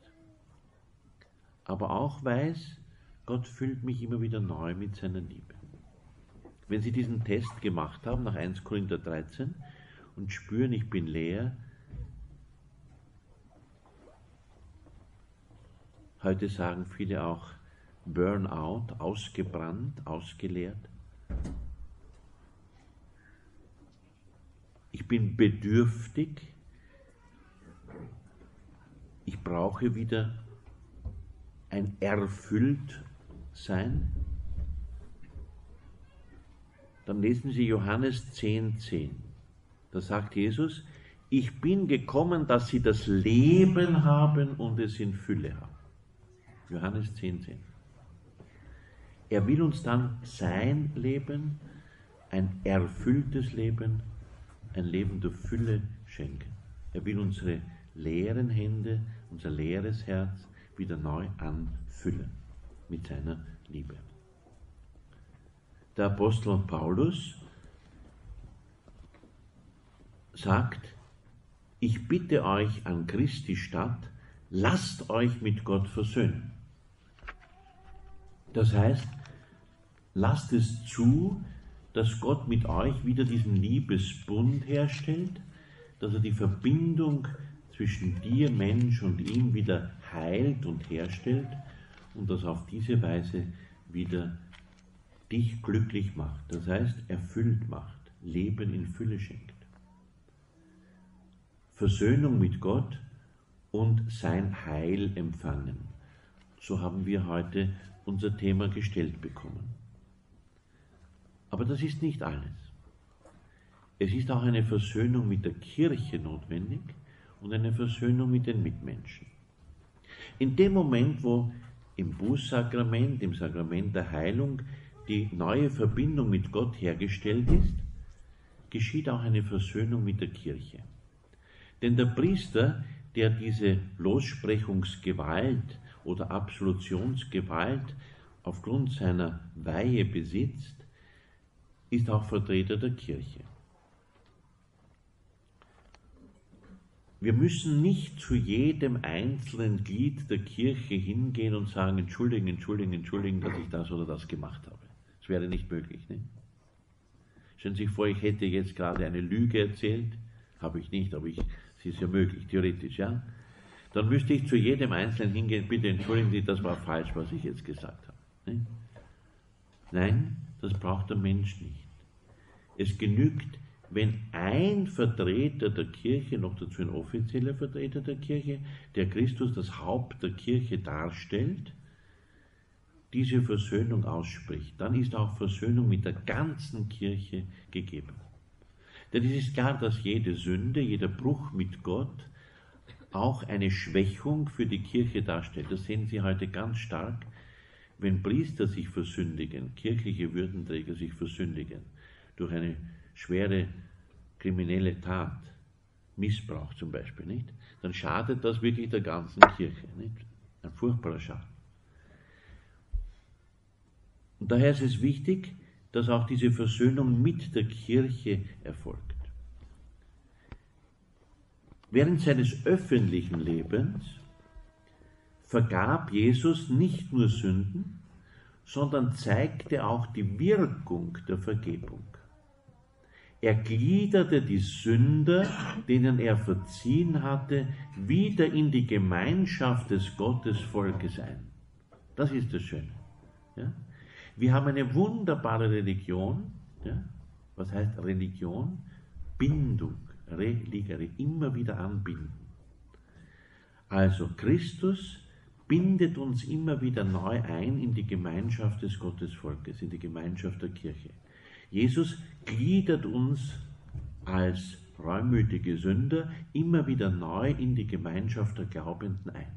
S1: Aber auch weiß, Gott füllt mich immer wieder neu mit seiner Liebe. Wenn Sie diesen Test gemacht haben nach 1 Korinther 13 und spüren, ich bin leer, heute sagen viele auch Burnout, ausgebrannt, ausgeleert. Ich bin bedürftig, ich brauche wieder ein erfüllt sein? Dann lesen Sie Johannes 10,10. 10. Da sagt Jesus, ich bin gekommen, dass sie das Leben haben und es in Fülle haben. Johannes 10,10. 10. Er will uns dann sein Leben, ein erfülltes Leben, ein Leben der Fülle schenken. Er will unsere leeren Hände, unser leeres Herz wieder neu anfüllen mit seiner Liebe. Der Apostel Paulus sagt, ich bitte euch an Christi statt, lasst euch mit Gott versöhnen. Das heißt, lasst es zu, dass Gott mit euch wieder diesen Liebesbund herstellt, dass er die Verbindung zwischen dir, Mensch, und ihm wieder heilt und herstellt und das auf diese Weise wieder dich glücklich macht, das heißt erfüllt macht, Leben in Fülle schenkt. Versöhnung mit Gott und sein Heil empfangen. So haben wir heute unser Thema gestellt bekommen. Aber das ist nicht alles. Es ist auch eine Versöhnung mit der Kirche notwendig und eine Versöhnung mit den Mitmenschen. In dem Moment, wo im Bußsakrament, im Sakrament der Heilung, die neue Verbindung mit Gott hergestellt ist, geschieht auch eine Versöhnung mit der Kirche. Denn der Priester, der diese Lossprechungsgewalt oder Absolutionsgewalt aufgrund seiner Weihe besitzt, ist auch Vertreter der Kirche. Wir müssen nicht zu jedem einzelnen Glied der Kirche hingehen und sagen, entschuldigen, entschuldigen, entschuldigen, dass ich das oder das gemacht habe. Das wäre nicht möglich. Ne? Stellen Sie sich vor, ich hätte jetzt gerade eine Lüge erzählt, habe ich nicht, aber ich, es ist ja möglich, theoretisch, ja. Dann müsste ich zu jedem Einzelnen hingehen, bitte entschuldigen Sie, das war falsch, was ich jetzt gesagt habe. Ne? Nein, das braucht der Mensch nicht. Es genügt, wenn ein Vertreter der Kirche, noch dazu ein offizieller Vertreter der Kirche, der Christus das Haupt der Kirche darstellt, diese Versöhnung ausspricht, dann ist auch Versöhnung mit der ganzen Kirche gegeben. Denn es ist klar, dass jede Sünde, jeder Bruch mit Gott auch eine Schwächung für die Kirche darstellt. Das sehen Sie heute ganz stark, wenn Priester sich versündigen, kirchliche Würdenträger sich versündigen durch eine schwere kriminelle Tat, Missbrauch zum Beispiel, nicht? dann schadet das wirklich der ganzen Kirche. Nicht? Ein furchtbarer Schaden. Und daher ist es wichtig, dass auch diese Versöhnung mit der Kirche erfolgt. Während seines öffentlichen Lebens vergab Jesus nicht nur Sünden, sondern zeigte auch die Wirkung der Vergebung. Er gliederte die Sünder, denen er verziehen hatte, wieder in die Gemeinschaft des Gottesvolkes ein. Das ist das Schöne. Ja? Wir haben eine wunderbare Religion. Ja? Was heißt Religion? Bindung, Religere, immer wieder anbinden. Also Christus bindet uns immer wieder neu ein in die Gemeinschaft des Gottesvolkes, in die Gemeinschaft der Kirche. Jesus gliedert uns als reumütige Sünder immer wieder neu in die Gemeinschaft der Glaubenden ein.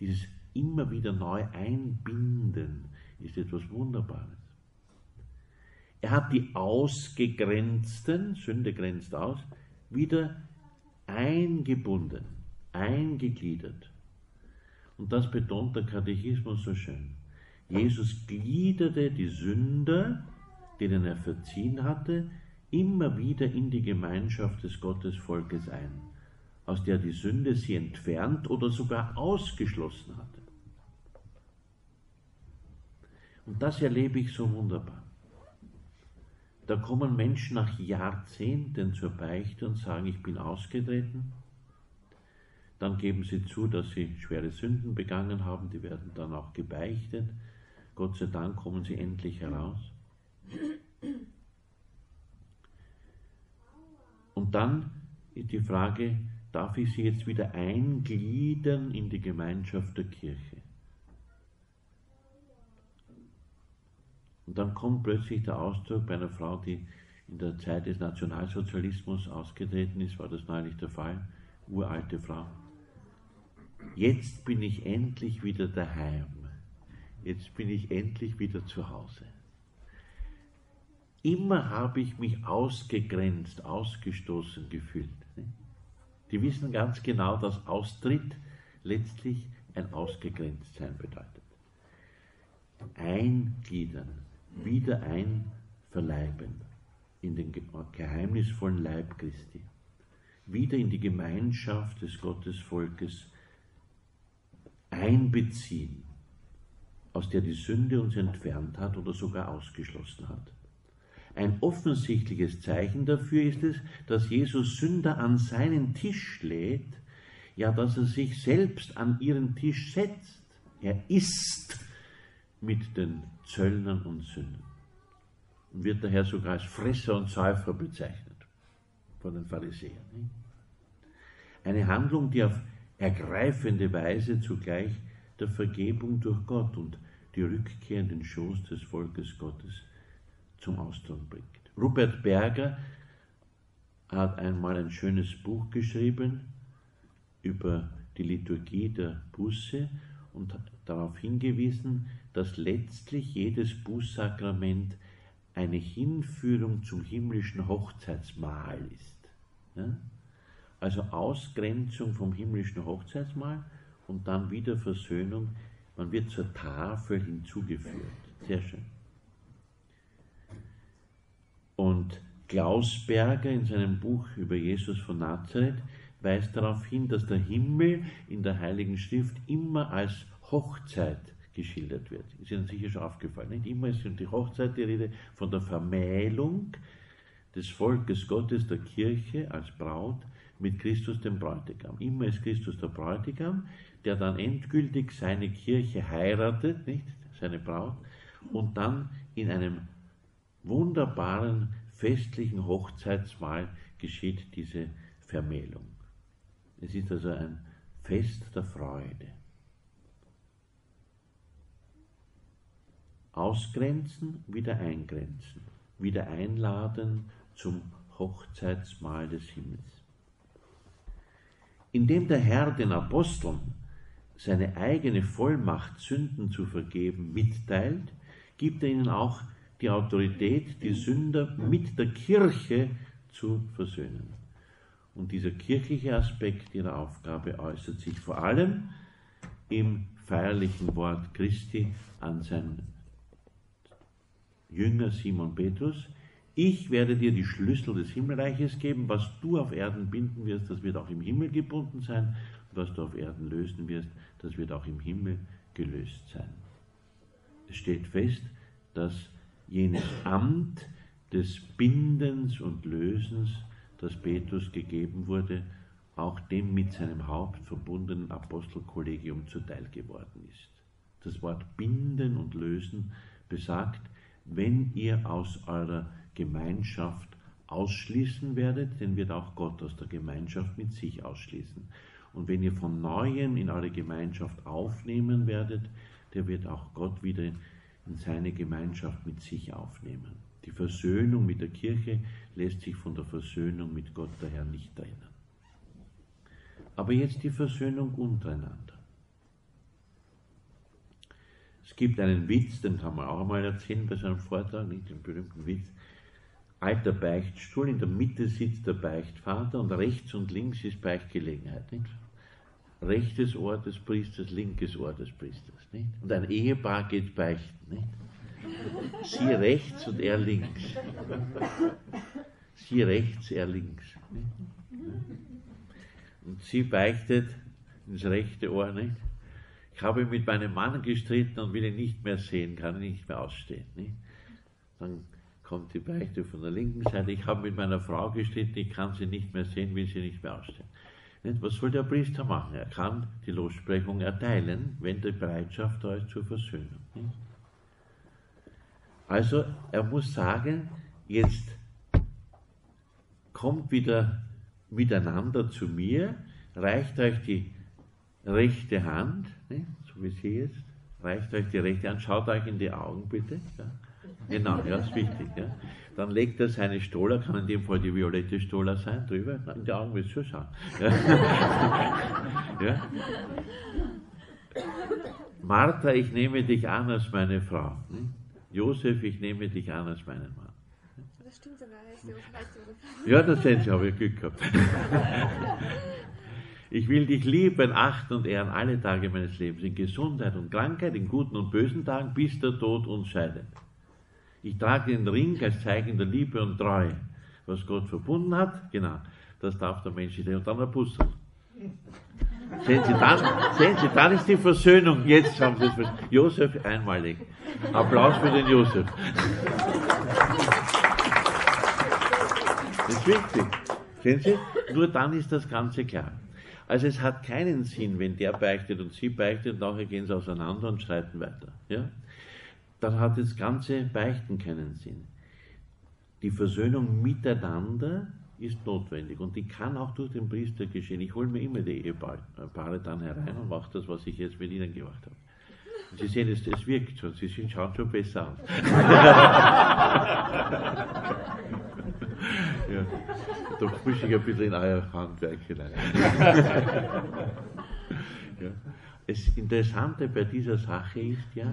S1: Dieses immer wieder neu einbinden ist etwas Wunderbares. Er hat die Ausgegrenzten, Sünde grenzt aus, wieder eingebunden, eingegliedert. Und das betont der Katechismus so schön. Jesus gliederte die Sünder denen er verziehen hatte, immer wieder in die Gemeinschaft des Gottesvolkes ein, aus der die Sünde sie entfernt oder sogar ausgeschlossen hatte. Und das erlebe ich so wunderbar. Da kommen Menschen nach Jahrzehnten zur Beichte und sagen, ich bin ausgetreten. Dann geben sie zu, dass sie schwere Sünden begangen haben, die werden dann auch gebeichtet. Gott sei Dank kommen sie endlich heraus. Und dann ist die Frage, darf ich sie jetzt wieder eingliedern in die Gemeinschaft der Kirche? Und dann kommt plötzlich der Ausdruck bei einer Frau, die in der Zeit des Nationalsozialismus ausgetreten ist, war das neulich der Fall, uralte Frau. Jetzt bin ich endlich wieder daheim. Jetzt bin ich endlich wieder zu Hause. immer habe ich mich ausgegrenzt, ausgestoßen gefühlt. Die wissen ganz genau, dass Austritt letztlich ein Ausgegrenztsein bedeutet. Eingliedern, wieder einverleiben in den geheimnisvollen Leib Christi, wieder in die Gemeinschaft des Gottesvolkes einbeziehen, aus der die Sünde uns entfernt hat oder sogar ausgeschlossen hat. Ein offensichtliches Zeichen dafür ist es, dass Jesus Sünder an seinen Tisch lädt, ja, dass er sich selbst an ihren Tisch setzt. Er isst mit den Zöllnern und Sündern. Und wird daher sogar als Fresser und Säufer bezeichnet von den Pharisäern. Eine Handlung, die auf ergreifende Weise zugleich der Vergebung durch Gott und die Rückkehr in den Schoß des Volkes Gottes zum Ausdruck bringt. Rupert Berger hat einmal ein schönes Buch geschrieben über die Liturgie der Buße und hat darauf hingewiesen, dass letztlich jedes Bußsakrament eine Hinführung zum himmlischen Hochzeitsmahl ist. Ja? Also Ausgrenzung vom himmlischen Hochzeitsmahl und dann wieder Versöhnung. Man wird zur Tafel hinzugeführt. Sehr schön. Und Klausberger in seinem Buch über Jesus von Nazareth weist darauf hin, dass der Himmel in der Heiligen Schrift immer als Hochzeit geschildert wird. Ist Ihnen sicher schon aufgefallen. Nicht immer ist die Hochzeit die Rede von der Vermählung des Volkes Gottes, der Kirche als Braut mit Christus dem Bräutigam. Immer ist Christus der Bräutigam, der dann endgültig seine Kirche heiratet, nicht seine Braut, und dann in einem wunderbaren festlichen Hochzeitsmahl geschieht diese Vermählung. Es ist also ein Fest der Freude. Ausgrenzen, wieder eingrenzen, wieder einladen zum Hochzeitsmahl des Himmels. Indem der Herr den Aposteln seine eigene Vollmacht, Sünden zu vergeben, mitteilt, gibt er ihnen auch die Autorität, die Sünder mit der Kirche zu versöhnen. Und dieser kirchliche Aspekt ihrer Aufgabe äußert sich vor allem im feierlichen Wort Christi an seinen Jünger Simon Petrus. Ich werde dir die Schlüssel des Himmelreiches geben. Was du auf Erden binden wirst, das wird auch im Himmel gebunden sein. Was du auf Erden lösen wirst, das wird auch im Himmel gelöst sein. Es steht fest, dass jenes Amt des Bindens und Lösens, das Petrus gegeben wurde, auch dem mit seinem Haupt verbundenen Apostelkollegium zuteil geworden ist. Das Wort binden und lösen besagt, wenn ihr aus eurer Gemeinschaft ausschließen werdet, dann wird auch Gott aus der Gemeinschaft mit sich ausschließen. Und wenn ihr von neuem in eure Gemeinschaft aufnehmen werdet, der wird auch Gott wieder in seine Gemeinschaft mit sich aufnehmen. Die Versöhnung mit der Kirche lässt sich von der Versöhnung mit Gott daher nicht trennen. Aber jetzt die Versöhnung untereinander. Es gibt einen Witz, den kann man auch einmal erzählen bei seinem Vortrag, nicht den berühmten Witz. Alter Beichtstuhl, in der Mitte sitzt der Beichtvater und rechts und links ist Beichtgelegenheit. Nicht? rechtes Ohr des Priesters, linkes Ohr des Priesters. Nicht? Und ein Ehepaar geht beichten. Nicht? Sie rechts und er links. Sie rechts, er links. Und sie beichtet ins rechte Ohr. Nicht? Ich habe mit meinem Mann gestritten und will ihn nicht mehr sehen, kann ihn nicht mehr ausstehen. Nicht? Dann kommt die Beichte von der linken Seite. Ich habe mit meiner Frau gestritten, ich kann sie nicht mehr sehen, will sie nicht mehr ausstehen. Was soll der Priester machen? Er kann die Lossprechung erteilen, wenn die Bereitschaft da ist zur Versöhnung. Also er muss sagen, jetzt kommt wieder miteinander zu mir, reicht euch die rechte Hand, so wie sie jetzt, reicht euch die rechte Hand, schaut euch in die Augen bitte. Ja. Genau, ja, ist wichtig. Ja. Dann legt er seine Stola, kann in dem Fall die violette Stola sein, drüber, in die Augen willst du schon schauen. Ja. ja. Martha, ich nehme dich an als meine Frau. Josef, ich nehme dich an als meinen Mann.
S2: das stimmt sogar. Josef, heißt Josef.
S1: Ja, das sehen Sie, habe ich Glück gehabt. Ich will dich lieben, achten und ehren alle Tage meines Lebens, in Gesundheit und Krankheit, in guten und bösen Tagen, bis der Tod uns scheidet. Ich trage den Ring als Zeichen der Liebe und Treue. Was Gott verbunden hat, genau, das darf der Mensch nicht. Und dann ein Puzzle. Sehen Sie, dann, sehen Sie, dann ist die Versöhnung. Jetzt haben Sie es verstanden. Josef, einmalig. Applaus für den Josef. Das ist wichtig. Sehen Sie? Nur dann ist das Ganze klar. Also es hat keinen Sinn, wenn der beichtet und sie beichtet nachher gehen sie auseinander und streiten weiter. Ja? Dann hat das ganze Beichten keinen Sinn. Die Versöhnung miteinander ist notwendig und die kann auch durch den Priester geschehen. Ich hole mir immer die Ehepaare dann herein und mache das, was ich jetzt mit ihnen gemacht habe. Und Sie sehen, es, es wirkt schon, Sie sind, schauen schon besser aus. ja. Da mische ich ein bisschen in euer Handwerk hinein. ja. Das Interessante bei dieser Sache ist ja,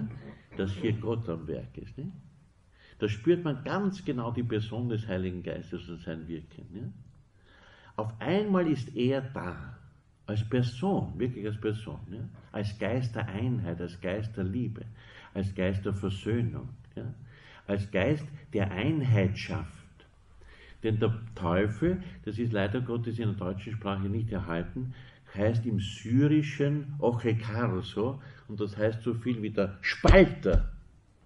S1: dass hier Gott am Werk ist. Nicht? Da spürt man ganz genau die Person des Heiligen Geistes und sein Wirken. Ja? Auf einmal ist er da, als Person, wirklich als Person, ja? als Geist der Einheit, als Geist der Liebe, als Geist der Versöhnung, ja? als Geist der Einheit schafft. Denn der Teufel, das ist leider Gottes in der deutschen Sprache nicht erhalten, heißt im Syrischen Ochekarso und das heißt so viel wie der Spalter.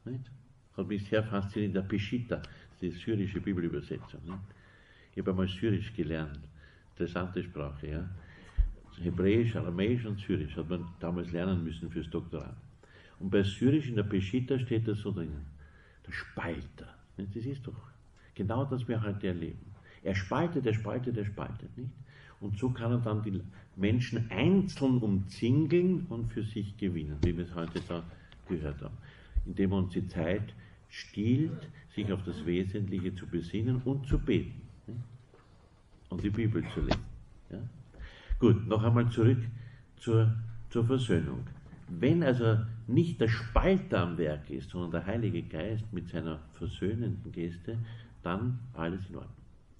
S1: Nicht? Hat mich sehr fasziniert, der Peshitta, die syrische Bibelübersetzung. Nicht? Ich habe einmal Syrisch gelernt, interessante Sprache. Ja? Hebräisch, Aramäisch und Syrisch hat man damals lernen müssen fürs Doktorat. Und bei Syrisch in der Peshitta steht das so drin, der Spalter. Das ist doch genau das, was wir heute erleben. Er spaltet, er spaltet, er spaltet, nicht? Und so kann er dann die Menschen einzeln umzingeln und für sich gewinnen, wie wir es heute da gehört haben. Indem er uns die Zeit stiehlt, sich auf das Wesentliche zu besinnen und zu beten. Und die Bibel zu lesen. Ja? Gut, noch einmal zurück zur, zur Versöhnung. Wenn also nicht der Spalter am Werk ist, sondern der Heilige Geist mit seiner versöhnenden Geste, dann alles in Ordnung.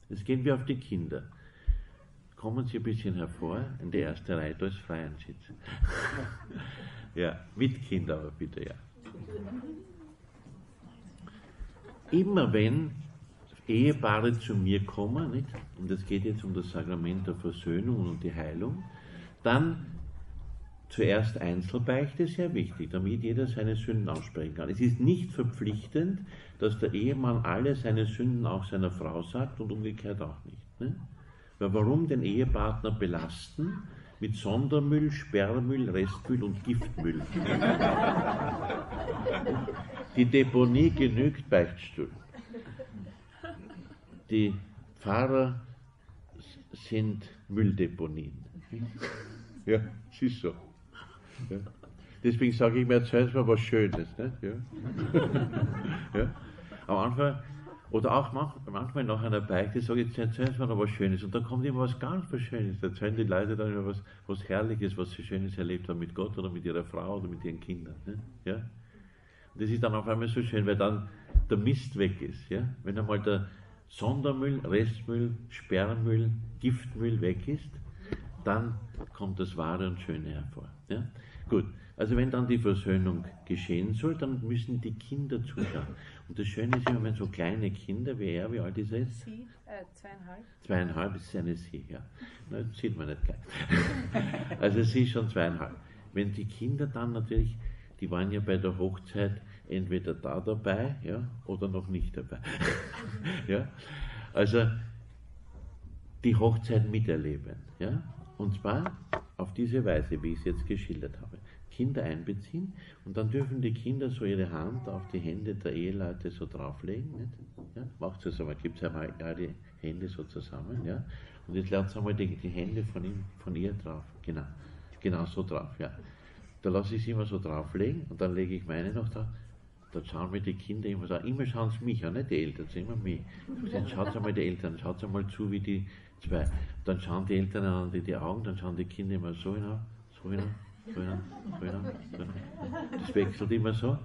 S1: Jetzt gehen wir auf die Kinder. Kommen Sie ein bisschen hervor, in die erste Reihe, da freien Sitz. ja, mit Kindern aber bitte, ja. Immer wenn Ehepaare zu mir kommen, nicht? und es geht jetzt um das Sakrament der Versöhnung und die Heilung, dann zuerst Einzelbeichte, sehr wichtig, damit jeder seine Sünden aussprechen kann. Es ist nicht verpflichtend, dass der Ehemann alle seine Sünden auch seiner Frau sagt und umgekehrt auch nicht. Ne? Weil warum den Ehepartner belasten mit Sondermüll, Sperrmüll, Restmüll und Giftmüll? Die Deponie genügt Beichtstuhl. Die Pfarrer sind Mülldeponien. Ja, es ist so. Ja. Deswegen sage ich mir, erzählen mal was Schönes. Nicht? Ja. ja. Am Anfang, oder auch manchmal nach einer Beichte sage ich, erzählen Sie mir noch was Schönes. Und dann kommt immer was ganz was Schönes. Da erzählen die Leute dann immer was, was Herrliches, was sie Schönes erlebt haben mit Gott oder mit ihrer Frau oder mit ihren Kindern. Nicht? Ja. Und das ist dann auf einmal so schön, weil dann der Mist weg ist. Ja? Wenn einmal der Sondermüll, Restmüll, Sperrmüll, Giftmüll weg ist, dann kommt das Wahre und Schöne hervor. Ja? Gut, also wenn dann die Versöhnung geschehen soll, dann müssen die Kinder zuschauen. Und das Schöne ist immer, wenn so kleine Kinder, wie er, wie alt ist er jetzt?
S2: Sie, äh, zweieinhalb.
S1: Zweieinhalb ist eine Sie, ja. Na, das sieht man nicht gleich. Also sie ist schon zweieinhalb. Wenn die Kinder dann natürlich, die waren ja bei der Hochzeit entweder da dabei, ja, oder noch nicht dabei. ja. Also die Hochzeit miterleben, ja. Und zwar auf diese Weise, wie ich es jetzt geschildert habe. Kinder einbeziehen und dann dürfen die Kinder so ihre Hand auf die Hände der Eheleute so drauflegen. Nicht? Ja, macht es einmal, gibt es einmal ja, die Hände so zusammen. Ja? Und jetzt lernt einmal die, die Hände von ihm, von ihr drauf. Genau, genau so drauf. Ja. Da lasse ich sie immer so drauflegen und dann lege ich meine noch da. Dann schauen mir die Kinder immer so Immer schauen sie mich an, nicht die Eltern, immer mich. Dann schaut einmal die Eltern, schaut einmal zu, wie die zwei. Dann schauen die Eltern an die, die Augen, dann schauen die Kinder immer so hinauf, so hinauf das wechselt immer so.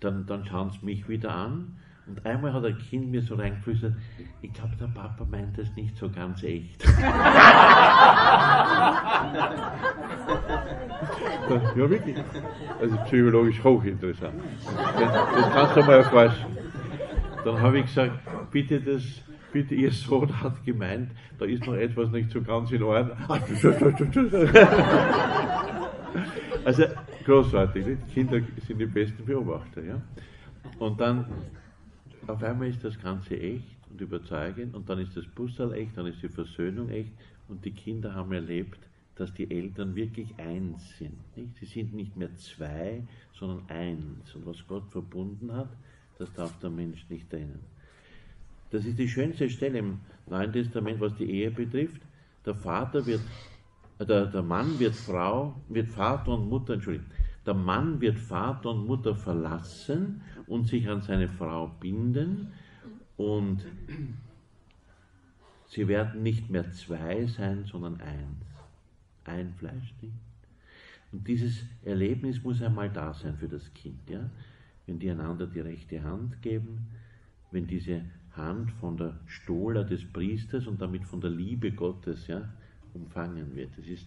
S1: Dann, dann schauen sie mich wieder an Und einmal hat ein Kind mir so reingeflüstert, ich glaube, der Papa meint das nicht so ganz echt. ja, wirklich. Also psychologisch hochinteressant. Das kannst du mal erforschen. Dann habe ich gesagt, bitte das, bitte Ihr Sohn hat gemeint, da ist noch etwas nicht so ganz in Ordnung. Also großartig, nicht? Kinder sind die besten Beobachter. Ja? Und dann auf einmal ist das Ganze echt und überzeugend und dann ist das Bussal echt, dann ist die Versöhnung echt und die Kinder haben erlebt, dass die Eltern wirklich eins sind. Nicht? Sie sind nicht mehr zwei, sondern eins. Und was Gott verbunden hat, das darf der Mensch nicht trennen. Das ist die schönste Stelle im Neuen Testament, was die Ehe betrifft. Der Vater wird, der, der Mann wird Frau, wird Vater und Mutter, Entschuldigung, der Mann wird Vater und Mutter verlassen und sich an seine Frau binden und sie werden nicht mehr zwei sein, sondern eins. Ein Fleisch? Und dieses Erlebnis muss einmal da sein für das Kind, ja? Wenn die einander die rechte Hand geben, wenn diese Hand von der Stola des Priesters und damit von der Liebe Gottes ja, umfangen wird. Es ist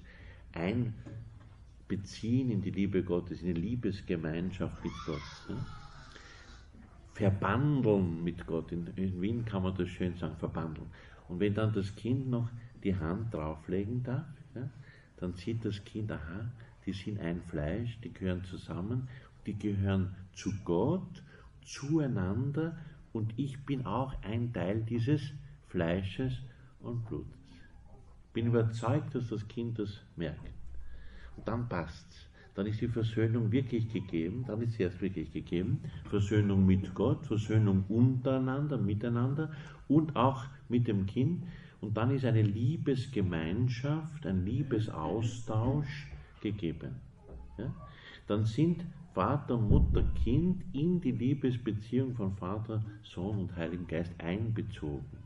S1: ein Beziehen in die Liebe Gottes, in die Liebesgemeinschaft mit Gott. Ja. Verbandeln mit Gott. In, in, Wien kann man das schön sagen, verbandeln. Und wenn dann das Kind noch die Hand drauflegen darf, ja, dann sieht das Kind, aha, die sind ein Fleisch, die gehören zusammen, die gehören zu Gott, zueinander und ich bin auch ein Teil dieses Fleisches und Blutes. Bin überzeugt, dass das Kind das merkt. Und dann passt's. Dann ist die Versöhnung wirklich gegeben, dann ist sie erst wirklich gegeben. Versöhnung mit Gott, Versöhnung untereinander, miteinander und auch mit dem Kind. Und dann ist eine Liebesgemeinschaft, ein Liebesaustausch gegeben. Ja? Dann sind Vater, Mutter, Kind in die Liebesbeziehung von Vater, Sohn und Heiligen Geist einbezogen.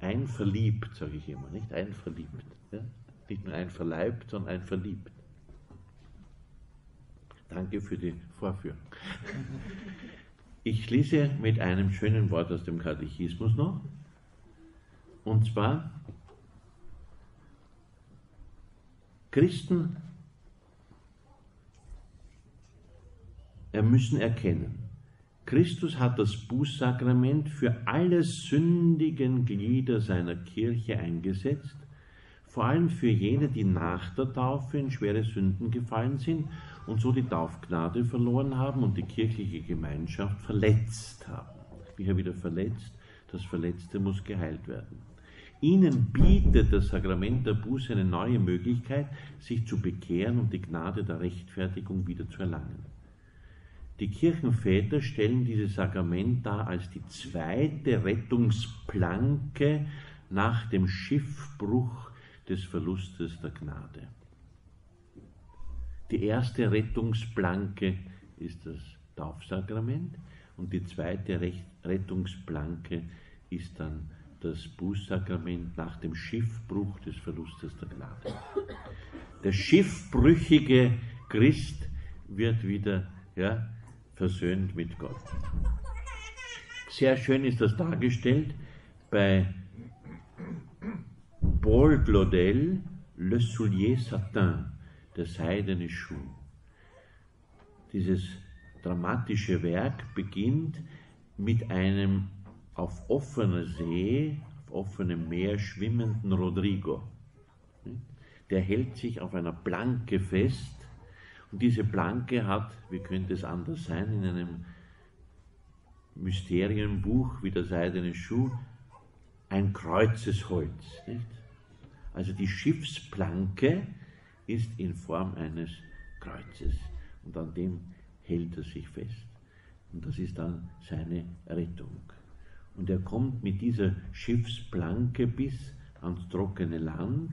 S1: Einverliebt, sage ich immer, nicht einverliebt. Ja? Nicht nur ein verleibt, sondern ein verliebt. Danke für die Vorführung. Ich schließe mit einem schönen Wort aus dem Katechismus noch. Und zwar, Christen müssen erkennen, Christus hat das Bußsakrament für alle sündigen Glieder seiner Kirche eingesetzt, vor allem für jene, die nach der Taufe in schwere Sünden gefallen sind und so die Taufgnade verloren haben und die kirchliche Gemeinschaft verletzt haben. Wie er wieder verletzt, das Verletzte muss geheilt werden. Ihnen bietet das Sakrament der Buße eine neue Möglichkeit, sich zu bekehren und die Gnade der Rechtfertigung wieder zu erlangen. Die Kirchenväter stellen dieses Sakrament dar als die zweite Rettungsplanke nach dem Schiffbruch des Verlustes der Gnade. Die erste Rettungsplanke ist das Taufsakrament und die zweite Rettungsplanke ist dann das Bußsakrament nach dem Schiffbruch des Verlustes der Gnade. Der schiffbrüchige Christ wird wieder ja, versöhnt mit Gott. Sehr schön ist das dargestellt bei Paul Claudel, Le Soulier Satin, der seidene Schuh. Dieses dramatische Werk beginnt mit einem auf offener See, auf offenem Meer schwimmenden Rodrigo. Der hält sich auf einer Planke fest und diese Planke hat, wie könnte es anders sein, in einem Mysterienbuch wie der seidene Schuh, ein Kreuzesholz. Nicht? Also die Schiffsplanke ist in Form eines Kreuzes und an dem hält er sich fest. Und das ist dann seine Rettung. Und er kommt mit dieser Schiffsplanke bis ans trockene Land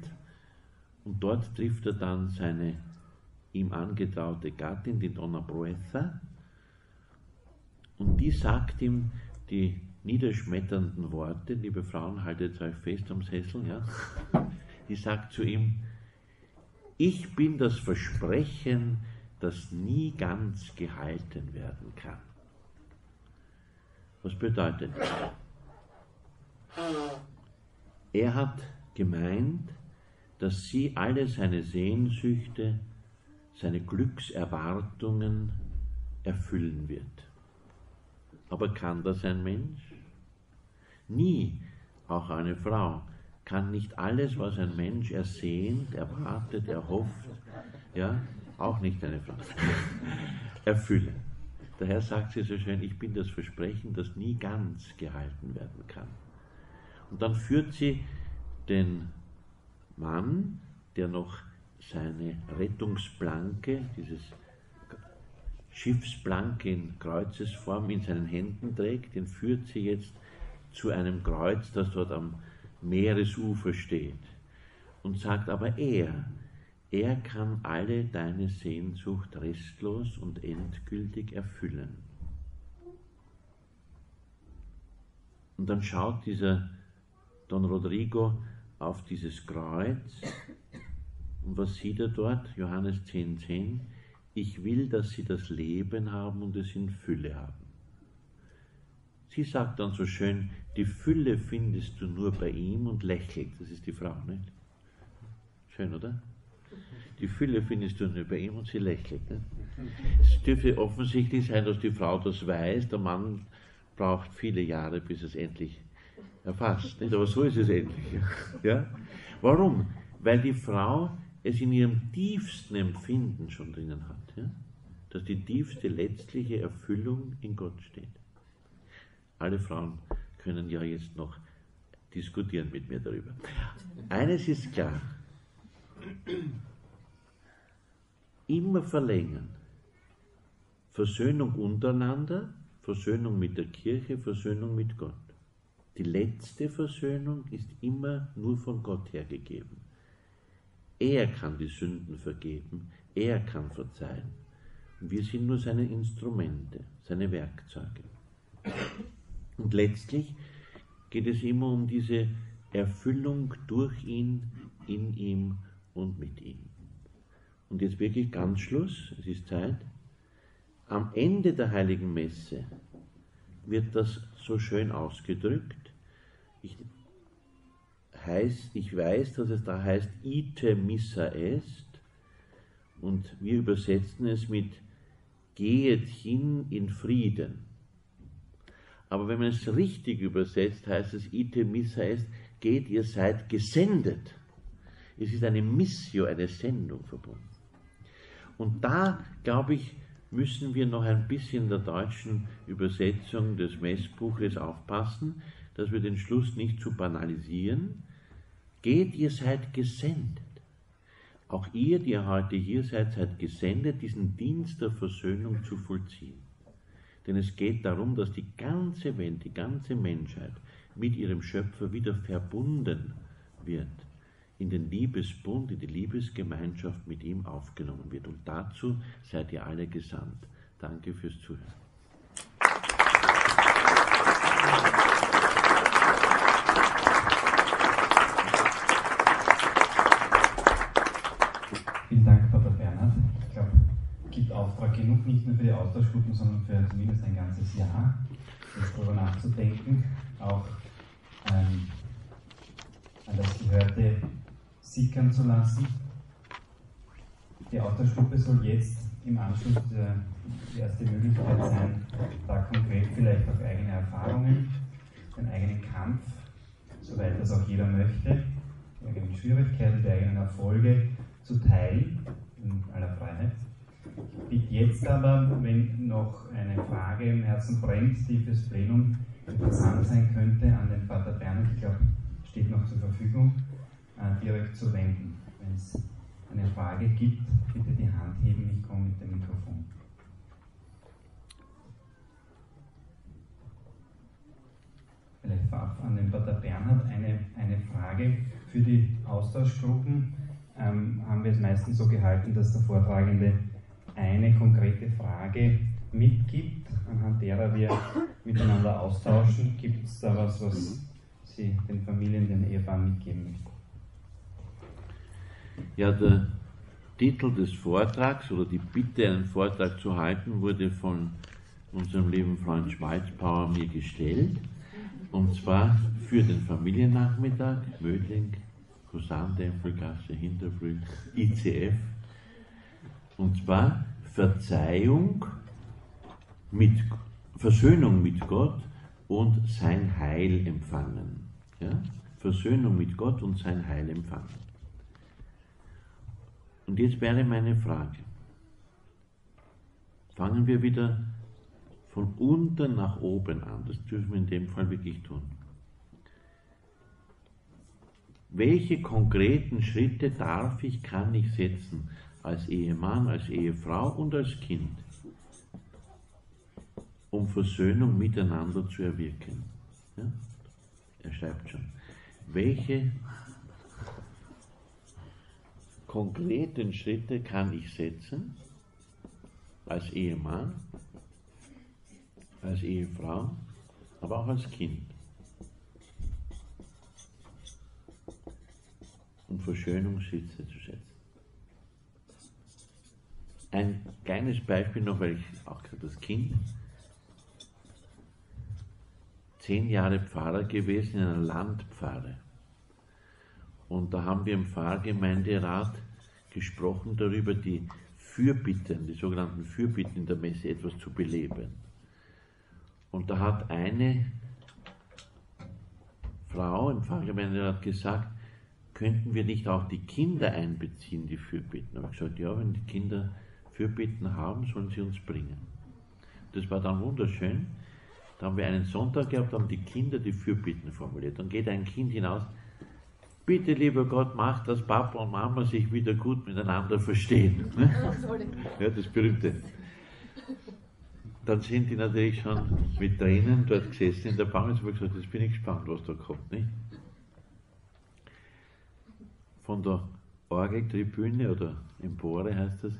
S1: und dort trifft er dann seine ihm angetraute Gattin, die Donna Proeza, und die sagt ihm die niederschmetternden Worte, liebe Frauen, haltet euch fest am Sessel, ja, die sagt zu ihm, ich bin das Versprechen, das nie ganz gehalten werden kann. Was bedeutet das? Er hat gemeint, dass sie alle seine Sehnsüchte, seine Glückserwartungen erfüllen wird. Aber kann das ein Mensch? Nie, auch eine Frau, kann nicht alles, was ein Mensch ersehnt, erwartet, erhofft, ja, auch nicht eine Frau, erfüllen. Daher sagt sie so schön, ich bin das Versprechen, das nie ganz gehalten werden kann. Und dann führt sie den Mann, der noch seine Rettungsplanke, dieses Schiffsplanke in Kreuzesform in seinen Händen trägt, den führt sie jetzt zu einem Kreuz, das dort am Meeresufer steht und sagt aber er, er kann alle deine Sehnsucht restlos und endgültig erfüllen. Und dann schaut dieser Don Rodrigo auf dieses Kreuz und was sieht er dort? Johannes 10,10 10, Ich will, dass sie das Leben haben und es in Fülle haben. Sie sagt dann so schön, die Fülle findest du nur bei ihm und lächelt. Das ist die Frau, nicht? Schön, oder? Die Fülle findest du nur bei ihm und sie lächelt. Nicht? Es dürfte offensichtlich sein, dass die Frau das weiß. Der Mann braucht viele Jahre, bis es endlich erfasst. Nicht? Aber so ist es endlich. Ja? Warum? Weil die Frau es in ihrem tiefsten Empfinden schon drinnen hat. Ja? Dass die tiefste letztliche Erfüllung in Gott steht. Alle Frauen können ja jetzt noch diskutieren mit mir darüber. Eines ist klar. Immer verlängern. Versöhnung untereinander, Versöhnung mit der Kirche, Versöhnung mit Gott. Die letzte Versöhnung ist immer nur von Gott her gegeben. Er kann die Sünden vergeben, er kann verzeihen. Und wir sind nur seine Instrumente, seine Werkzeuge. Und letztlich geht es immer um diese Erfüllung durch ihn, in ihm und mit ihm. Und jetzt wirklich ganz Schluss, es ist Zeit. Am Ende der heiligen Messe wird das so schön ausgedrückt. Ich, heißt, ich weiß, dass es da heißt, ite missa est. Und wir übersetzen es mit gehet hin in Frieden. Aber wenn man es richtig übersetzt, heißt es, ite missa est, geht, ihr seid gesendet. Es ist eine Missio, eine Sendung verbunden. Und da, glaube ich, müssen wir noch ein bisschen der deutschen Übersetzung des Messbuches aufpassen, dass wir den Schluss nicht zu banalisieren. Geht, ihr seid gesendet. Auch ihr, die ihr heute hier seid, seid gesendet, diesen Dienst der Versöhnung zu vollziehen. Denn es geht darum, dass die ganze Welt, die ganze Menschheit mit ihrem Schöpfer wieder verbunden wird, in den Liebesbund, in die Liebesgemeinschaft mit ihm aufgenommen wird. Und dazu seid ihr alle gesandt. Danke fürs Zuhören.
S3: Auftrag genug, nicht nur für die Austauschgruppen, sondern für zumindest ein ganzes Jahr, jetzt darüber nachzudenken, auch ähm, an das Gehörte sickern zu lassen. Die Austauschgruppe soll jetzt im Anschluss die erste Möglichkeit sein, da konkret vielleicht auch eigene Erfahrungen, den eigenen Kampf, soweit das auch jeder möchte, die eigenen Schwierigkeiten, die eigenen Erfolge zu teilen, in aller Freiheit bitte jetzt aber, wenn noch eine Frage im Herzen brennt, die fürs Plenum interessant sein könnte, an den Pater Bernhard, ich glaube, steht noch zur Verfügung, äh, direkt zu wenden. Wenn es eine Frage gibt, bitte die Hand heben, ich komme mit dem Mikrofon. Vielleicht vorab an den Pater Bernhard eine, eine Frage für die Austauschgruppen. Ähm, haben wir es meistens so gehalten, dass der Vortragende eine konkrete Frage mitgibt, anhand derer wir miteinander austauschen. Gibt es da was, was Sie den Familien, den Ehepaaren mitgeben möchten?
S1: Ja, der Titel des Vortrags oder die Bitte, einen Vortrag zu halten, wurde von unserem lieben Freund Schmalzbauer mir gestellt. Und zwar für den Familiennachmittag, Mödling, Kusantempelgasse, Hinterfrüh, ICF. Und zwar Verzeihung mit Versöhnung mit Gott und sein Heil empfangen. Ja? Versöhnung mit Gott und sein Heil empfangen. Und jetzt wäre meine Frage. Fangen wir wieder von unten nach oben an. Das dürfen wir in dem Fall wirklich tun. Welche konkreten Schritte darf ich, kann ich setzen als Ehemann, als Ehefrau und als Kind, um Versöhnung miteinander zu erwirken? Ja? Er schreibt schon. Welche konkreten Schritte kann ich setzen als Ehemann, als Ehefrau, aber auch als Kind? Um Versöhnungssitze zu setzen. Ein kleines Beispiel noch, weil ich auch das Kind zehn Jahre Pfarrer gewesen in einer Landpfarre. Und da haben wir im Pfarrgemeinderat gesprochen darüber, die Fürbitten, die sogenannten Fürbitten in der Messe etwas zu beleben. Und da hat eine Frau im Pfarrgemeinderat gesagt, könnten wir nicht auch die Kinder einbeziehen, die Fürbitten? Da habe gesagt, ja, wenn die Kinder Fürbitten haben, sollen sie uns bringen. Das war dann wunderschön. Da haben wir einen Sonntag gehabt, haben die Kinder die Fürbitten formuliert. Dann geht ein Kind hinaus, bitte lieber Gott, mach, dass Papa und Mama sich wieder gut miteinander verstehen. Ja, das berühmte. Dann sind die natürlich schon mit Tränen dort gesessen in der Bank und haben gesagt, jetzt bin ich gespannt, was da kommt. Nicht? Von der Orgeltribüne oder Empore heißt das,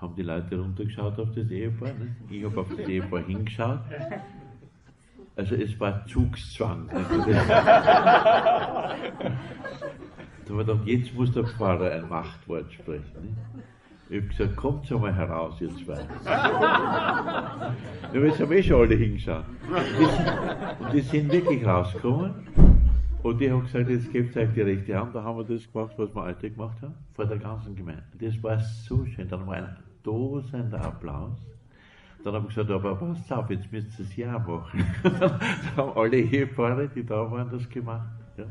S1: haben die Leute runtergeschaut auf das Ehepaar. Nicht? Ich habe auf das Ehepaar hingeschaut also es war Zugszwang. da haben wir gedacht, jetzt muss der Pfarrer ein Machtwort sprechen. Ich habe gesagt, kommt einmal heraus, ihr zwei. ja, jetzt haben eh schon alle hingeschaut. Und die sind wirklich rausgekommen. Und die haben gesagt, jetzt gebt euch die rechte Hand. Da haben wir das gemacht, was wir heute gemacht haben, vor der ganzen Gemeinde. Das war so schön. Dann war ein tosender Applaus. Dann habe ich gesagt, aber passt auf, jetzt müsst ihr es ja machen. dann haben alle Ehepaare, die da waren, das gemacht. Ja.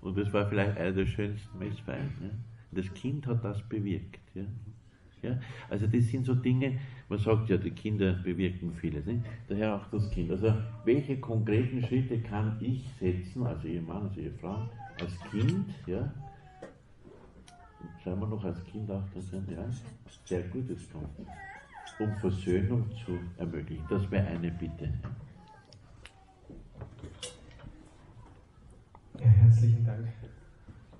S1: Und das war vielleicht einer der schönsten Messfeiern. Ja. Das Kind hat das bewirkt. Ja. Ja, also das sind so Dinge, man sagt ja, die Kinder bewirken vieles. Nicht? Daher auch das Kind. Also welche konkreten Schritte kann ich setzen, als Ehemann, als Ehefrau, als Kind, ja? Schauen wir noch als Kind auch das sein, ja? Sehr gut, das kommt um Versöhnung zu ermöglichen. Das wäre eine Bitte.
S4: Ja, herzlichen Dank,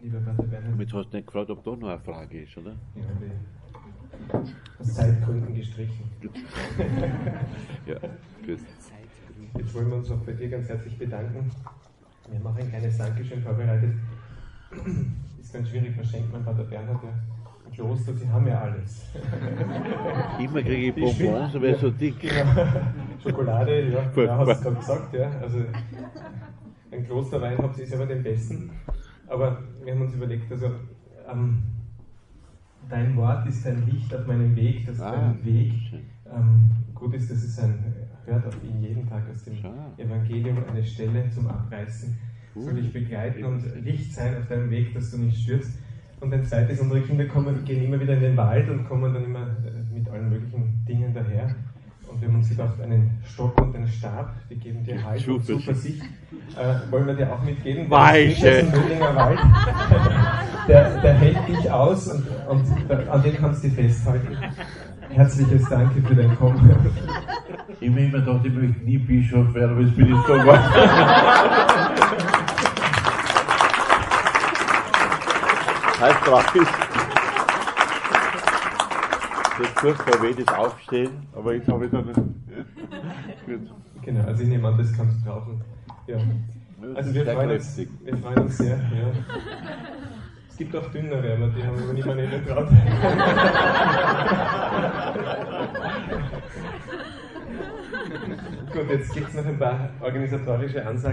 S4: lieber Pater Bernhard.
S1: Damit hast du nicht gefragt, ob da noch eine Frage ist, oder?
S4: Ja, habe aus Zeitgründen gestrichen.
S1: ja, gut.
S4: Jetzt wollen wir uns auch bei dir ganz herzlich bedanken. Wir haben auch ein kleines Dankeschön vorbereitet. Ist ganz schwierig, was schenkt man Pater Bernhard? Kloster, sie haben ja alles.
S1: Immer kriege ich Bonbons, aber ja, so dick.
S4: Genau. Schokolade, ja, ja hast du gerade gesagt, ja. Also ein Klosterwein habt ihr selber den besten. Aber wir haben uns überlegt, also ähm, dein Wort ist ein Licht auf meinem Weg, das ist ah, ein Weg. Ähm, gut ist, dass es ein, hört auf ihn jeden Tag aus dem Evangelium eine Stelle zum Abreißen, soll dich begleiten und Licht sein auf deinem Weg, dass du nicht stürzt. Und ein zweites, unsere Kinder kommen, gehen immer wieder in den Wald und kommen dann immer äh, mit allen möglichen Dingen daher. Und wir haben uns gedacht, einen Stock und einen Stab, die geben dir Halt und Zuversicht. Äh, wollen wir dir auch mitgeben?
S1: Weiche!
S4: Der, Wald, der, der hält dich aus und, und an dem kannst du dich festhalten. Herzliches Danke für dein Kommen.
S1: Ich habe immer gedacht, ich möchte nie Bischof werden, aber jetzt bin ich so geworden. tragisch. Das ist furchtbar weh, das Aufstehen, aber jetzt habe ich dann.
S4: Gut. Genau, also ich nehme an, das kannst du brauchen. Ja. Also wir freuen, uns, wir freuen uns sehr. Ja. Es gibt auch dünnere, aber die haben wir nicht mehr nicht traut. Gut, jetzt gibt es noch ein paar organisatorische Ansagen.